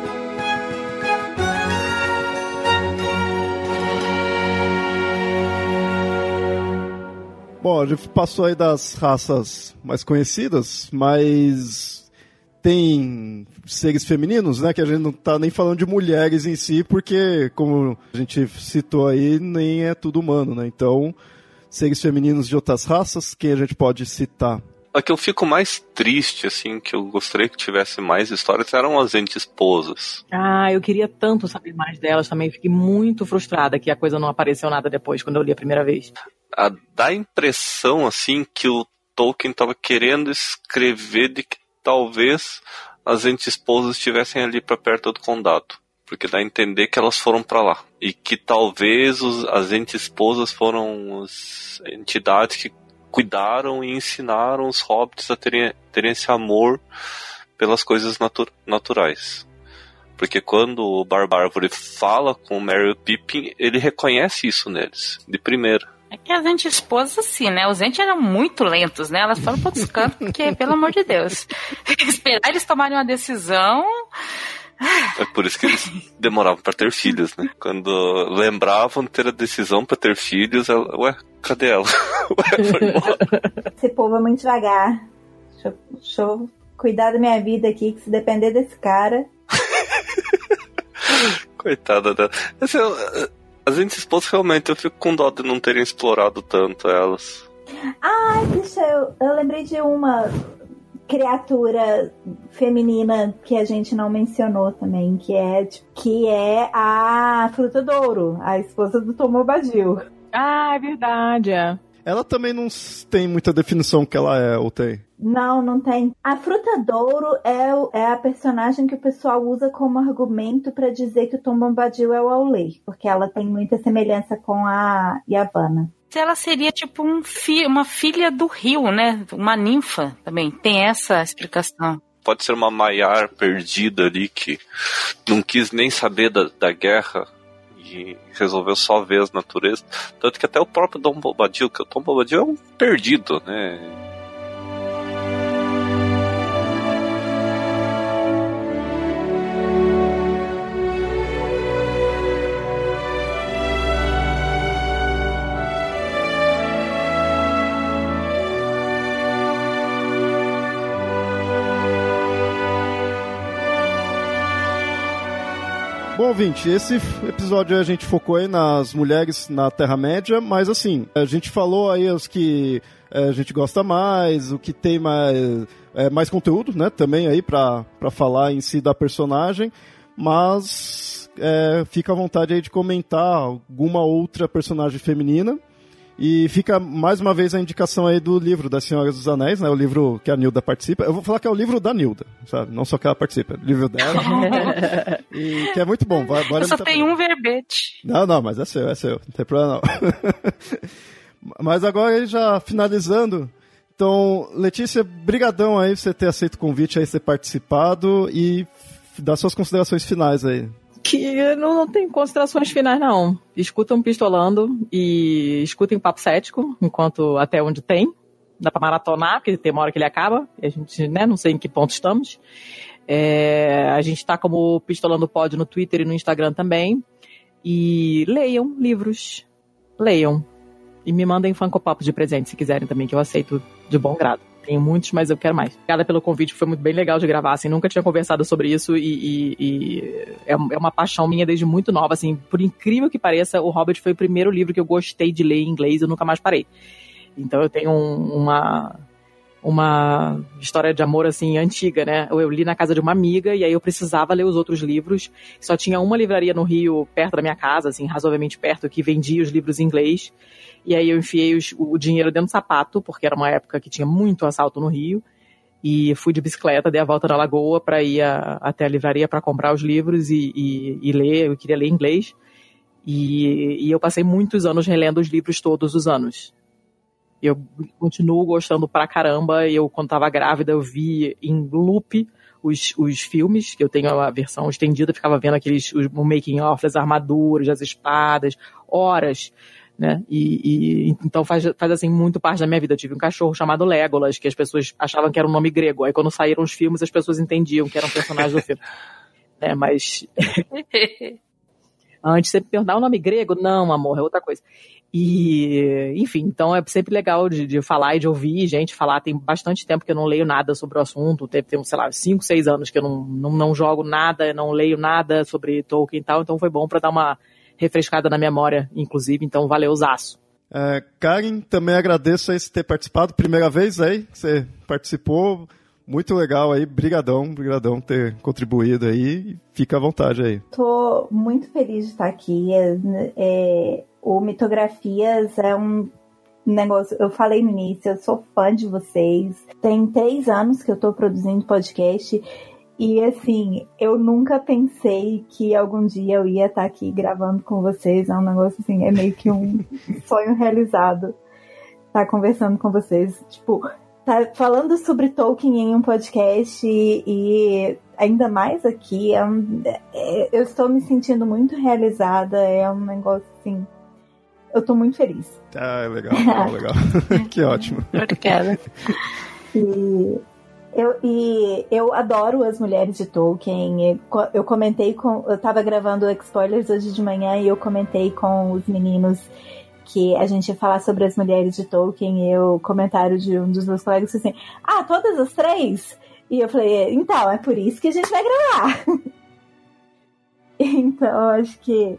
S1: Bom, a gente passou aí das raças mais conhecidas, mas tem seres femininos, né? Que a gente não tá nem falando de mulheres em si, porque, como a gente citou aí, nem é tudo humano, né? Então, seres femininos de outras raças, quem a gente pode citar?
S5: A que eu fico mais triste, assim, que eu gostaria que tivesse mais histórias, eram as ente-esposas.
S3: Ah, eu queria tanto saber mais delas também. Fiquei muito frustrada que a coisa não apareceu nada depois, quando eu li a primeira vez.
S5: A, dá a impressão, assim, que o Tolkien estava querendo escrever de que talvez as ente-esposas estivessem ali para perto do condado. Porque dá a entender que elas foram para lá. E que talvez os, as ente-esposas foram as entidades que cuidaram e ensinaram os hobbits a terem, terem esse amor pelas coisas natu naturais. Porque quando o Barbárvore fala com o Merry Pippin, ele reconhece isso neles, de primeira.
S2: É que as anti-esposas, assim, né? Os entes eram muito lentos, né? Elas foram para outros cantos, porque, pelo amor de Deus. Esperar eles tomarem uma decisão.
S5: É por isso que eles demoravam para ter filhos, né? Quando lembravam de ter a decisão para ter filhos, ela, ué, cadê ela? ué, foi embora.
S4: Esse povo é muito devagar. Deixa, eu- deixa eu cuidar da minha vida aqui, que se depender desse cara.
S5: Coitada dela. Assim, as esposas realmente eu fico com dó de não terem explorado tanto elas.
S4: Ai, deixa eu. Eu lembrei de uma criatura feminina que a gente não mencionou também, que é, que é a Fruta Douro, a esposa do Tom Bobadil.
S3: Ah, é verdade, é.
S1: Ela também não tem muita definição que ela é, ou tem?
S4: Não, não tem. A Fruta Douro é, o- é a personagem que o pessoal usa como argumento pra dizer que o Tom Bombadil é o Aulei, porque ela tem muita semelhança com a Yavanna.
S2: Ela seria tipo um fi uma filha do rio, né? Uma ninfa também. Tem essa explicação.
S5: Pode ser uma Maiar perdida ali que não quis nem saber da, da guerra e resolveu só ver as naturezas. Tanto que até o próprio Dom Bobadil, que o Dom Bobadil é um perdido, né?
S1: Ouvinte, esse episódio a gente focou aí nas mulheres na Terra-média, mas assim, a gente falou aí os que eh, a gente gosta mais, o que tem mais, eh, mais conteúdo, né, também aí pra falar em si da personagem, mas eh, fica à vontade aí de comentar alguma outra personagem feminina. E fica mais uma vez a indicação aí do livro das Senhoras dos Anéis, né? O livro que a Nilda participa. Eu vou falar que é o livro da Nilda, sabe? Não só que ela participa, é o livro dela. e que é muito bom. Vale, vale
S2: Eu só
S1: pena.
S2: um verbete.
S1: Não, não, mas é seu, é seu. Não tem problema não. mas agora aí já finalizando. Então, Letícia, brigadão aí por você ter aceito o convite aí, ter participado e dar suas considerações finais aí.
S3: Que não, não tem considerações finais, não. Escutam pistolando e escutem papo cético, enquanto até onde tem. Dá pra maratonar, porque tem uma hora que ele acaba. A gente, né, não sei em que ponto estamos. É, a gente tá como Pistolando Pod no Twitter e no Instagram também. E leiam livros. Leiam. E me mandem Funko Pop de presente se quiserem também, que eu aceito de bom grado. Tenho muitos, mas eu quero mais. Obrigada pelo convite, foi muito bem legal de gravar, assim, nunca tinha conversado sobre isso e, e- e é, é uma paixão minha desde muito nova, assim, por incrível que pareça, o Hobbit foi o primeiro livro que eu gostei de ler em inglês eu nunca mais parei. Então eu tenho um- uma uma história de amor assim antiga, né? Eu li na casa de uma amiga e aí eu precisava ler os outros livros. Só tinha uma livraria no Rio perto da minha casa, assim, razoavelmente perto, que vendia os livros em inglês. E aí eu enfiei os- o dinheiro dentro do sapato, porque era uma época que tinha muito assalto no Rio. E fui de bicicleta, dei a volta na lagoa para ir a- até a livraria para comprar os livros e, e- e ler. Eu queria ler inglês. E, e eu passei muitos anos relendo os livros todos os anos. Eu continuo gostando pra caramba. Eu, quando tava grávida, eu vi em loop os, os filmes, que eu tenho a versão estendida, ficava vendo aqueles, os- o making of das armaduras, das espadas, horas, né? E, e então faz, faz assim muito parte da minha vida. Eu tive um cachorro chamado Legolas, que as pessoas achavam que era um nome grego. Aí quando saíram os filmes, as pessoas entendiam que era um personagem do filme. Né, mas Antes você perguntar o nome grego? Não, amor, é outra coisa. E, enfim, então é sempre legal de, de falar e de ouvir gente falar. Tem bastante tempo que eu não leio nada sobre o assunto. Tem, tem sei lá, 5, 6 anos que eu não, não, não jogo nada, não leio nada sobre Tolkien e tal. Então foi bom pra dar uma refrescada na memória, inclusive. Então valeu, zaço.
S1: É, Karen, também agradeço aí você ter participado. Primeira vez aí que você participou. Muito legal aí. Brigadão, brigadão por ter contribuído aí. Fica à vontade aí.
S4: Tô muito feliz de estar aqui. É, é, o Mitografias é um negócio. Eu falei no início, eu sou fã de vocês. Tem três anos que eu tô produzindo podcast. E assim, eu nunca pensei que algum dia eu ia estar aqui gravando com vocês. É um negócio assim, é meio que um sonho realizado. Estar conversando com vocês. Tipo, tá falando sobre Tolkien em um podcast e, e ainda mais aqui, é um- é- eu estou me sentindo muito realizada, é um negócio assim. eu tô muito feliz.
S1: Ah, legal, legal, legal. que ótimo.
S2: Obrigada.
S4: E eu, e eu adoro as mulheres de Tolkien. Eu comentei com. Eu tava gravando Spoilers hoje de manhã e eu comentei com os meninos que a gente ia falar sobre as mulheres de Tolkien e o comentário de um dos meus colegas assim: Ah, todas as três? E eu falei: Então, é por isso que a gente vai gravar. então, acho que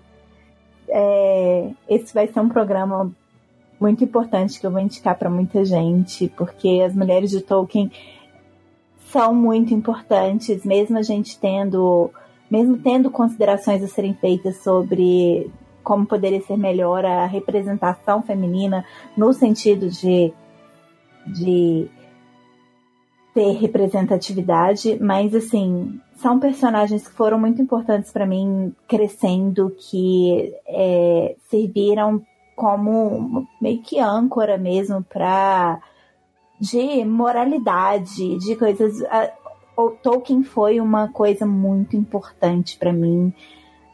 S4: é, esse vai ser um programa muito importante que eu vou indicar para muita gente, porque as mulheres de Tolkien são muito importantes, mesmo a gente tendo, mesmo tendo considerações a serem feitas sobre como poderia ser melhor a representação feminina no sentido de, de ter representatividade, mas assim são personagens que foram muito importantes para mim crescendo, que é, serviram como meio que âncora mesmo para de moralidade, de coisas. O Tolkien foi uma coisa muito importante para mim,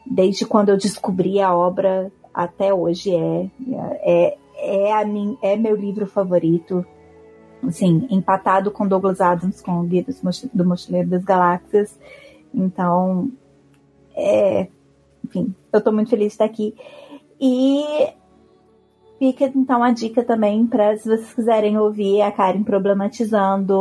S4: desde quando eu descobri a obra até hoje é. É, é, a min, é meu livro favorito. Assim, empatado com Douglas Adams, com o Guia do Mochileiro das Galáxias. Então, é, enfim, eu tô muito feliz de estar aqui. E Fica então a dica também para se vocês quiserem ouvir a Karen problematizando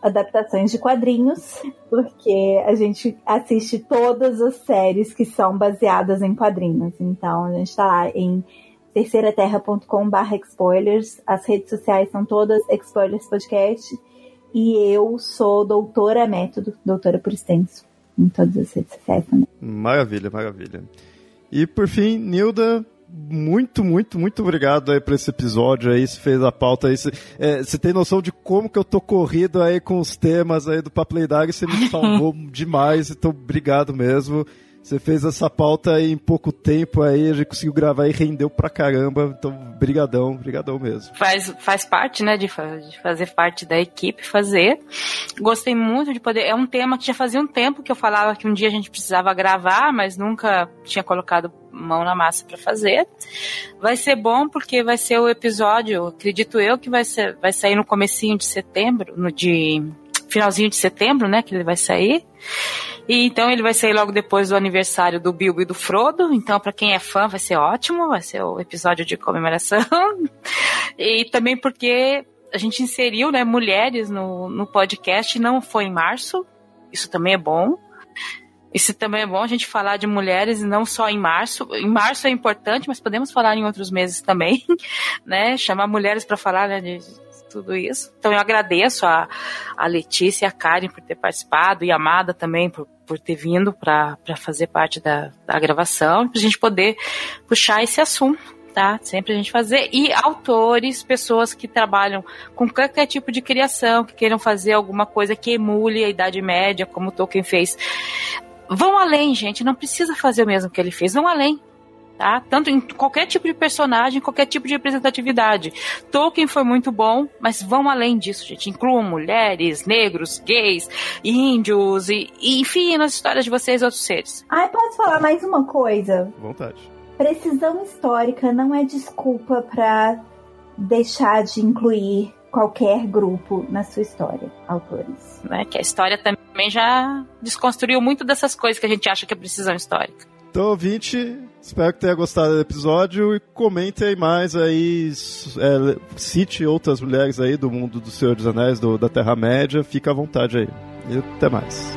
S4: adaptações de quadrinhos, porque a gente assiste todas as séries que são baseadas em quadrinhos. Então a gente está lá em terceiraterra.com/barra spoilers. As redes sociais são todas Spoilers Podcast. E eu sou doutora método, doutora por extenso, em todas as redes sociais também.
S1: Maravilha, maravilha. E por fim, Nilda, muito, muito, muito obrigado aí por esse episódio aí, você fez a pauta aí, você, é, você tem noção de como que eu tô corrido aí com os temas aí do Papo Lendário, você me salvou demais, então obrigado mesmo. Você fez essa pauta em pouco tempo aí, a gente conseguiu gravar e rendeu pra caramba. Então, brigadão, brigadão mesmo.
S2: Faz, faz parte, né, de, de fazer parte da equipe, fazer. Gostei muito de poder. É um tema que já fazia um tempo que eu falava que um dia a gente precisava gravar, mas nunca tinha colocado mão na massa para fazer. Vai ser bom porque vai ser o episódio, acredito eu, que vai, ser, vai sair no comecinho de setembro, no de finalzinho de setembro, né, que ele vai sair. E então ele vai sair logo depois do aniversário do Bilbo e do Frodo. Então, para quem é fã, vai ser ótimo, vai ser o episódio de comemoração. e também porque a gente inseriu né, mulheres no, no podcast, não foi em março. Isso também é bom. Isso também é bom a gente falar de mulheres não só em março. Em março é importante, mas podemos falar em outros meses também, né? Chamar mulheres para falar né, de, tudo isso. Então eu agradeço a, a Letícia e a Karen por ter participado e a Amada também por, por ter vindo para fazer parte da, da gravação, para a gente poder puxar esse assunto. Tá? Sempre a gente fazer. E autores, pessoas que trabalham com qualquer tipo de criação, que queiram fazer alguma coisa que emule a Idade Média, como Tolkien fez. Vão além, gente. Não precisa fazer o mesmo que ele fez. Vão além tá? Tanto em qualquer tipo de personagem, qualquer tipo de representatividade. Tolkien foi muito bom, mas vão além disso, gente. Incluam mulheres, negros, gays, índios e, e enfim, nas histórias de vocês outros seres.
S4: Ai, posso falar mais uma coisa?
S1: Vontade.
S4: Precisão histórica não é desculpa para deixar de incluir qualquer grupo na sua história, autores.
S2: Né? Que a história também já desconstruiu muito dessas coisas que a gente acha que é precisão histórica.
S1: Então, ouvinte, espero que tenha gostado do episódio e comente aí mais aí, é, cite outras mulheres aí do mundo do Senhor dos Anéis, do, da Terra-média, fica à vontade aí. E até mais.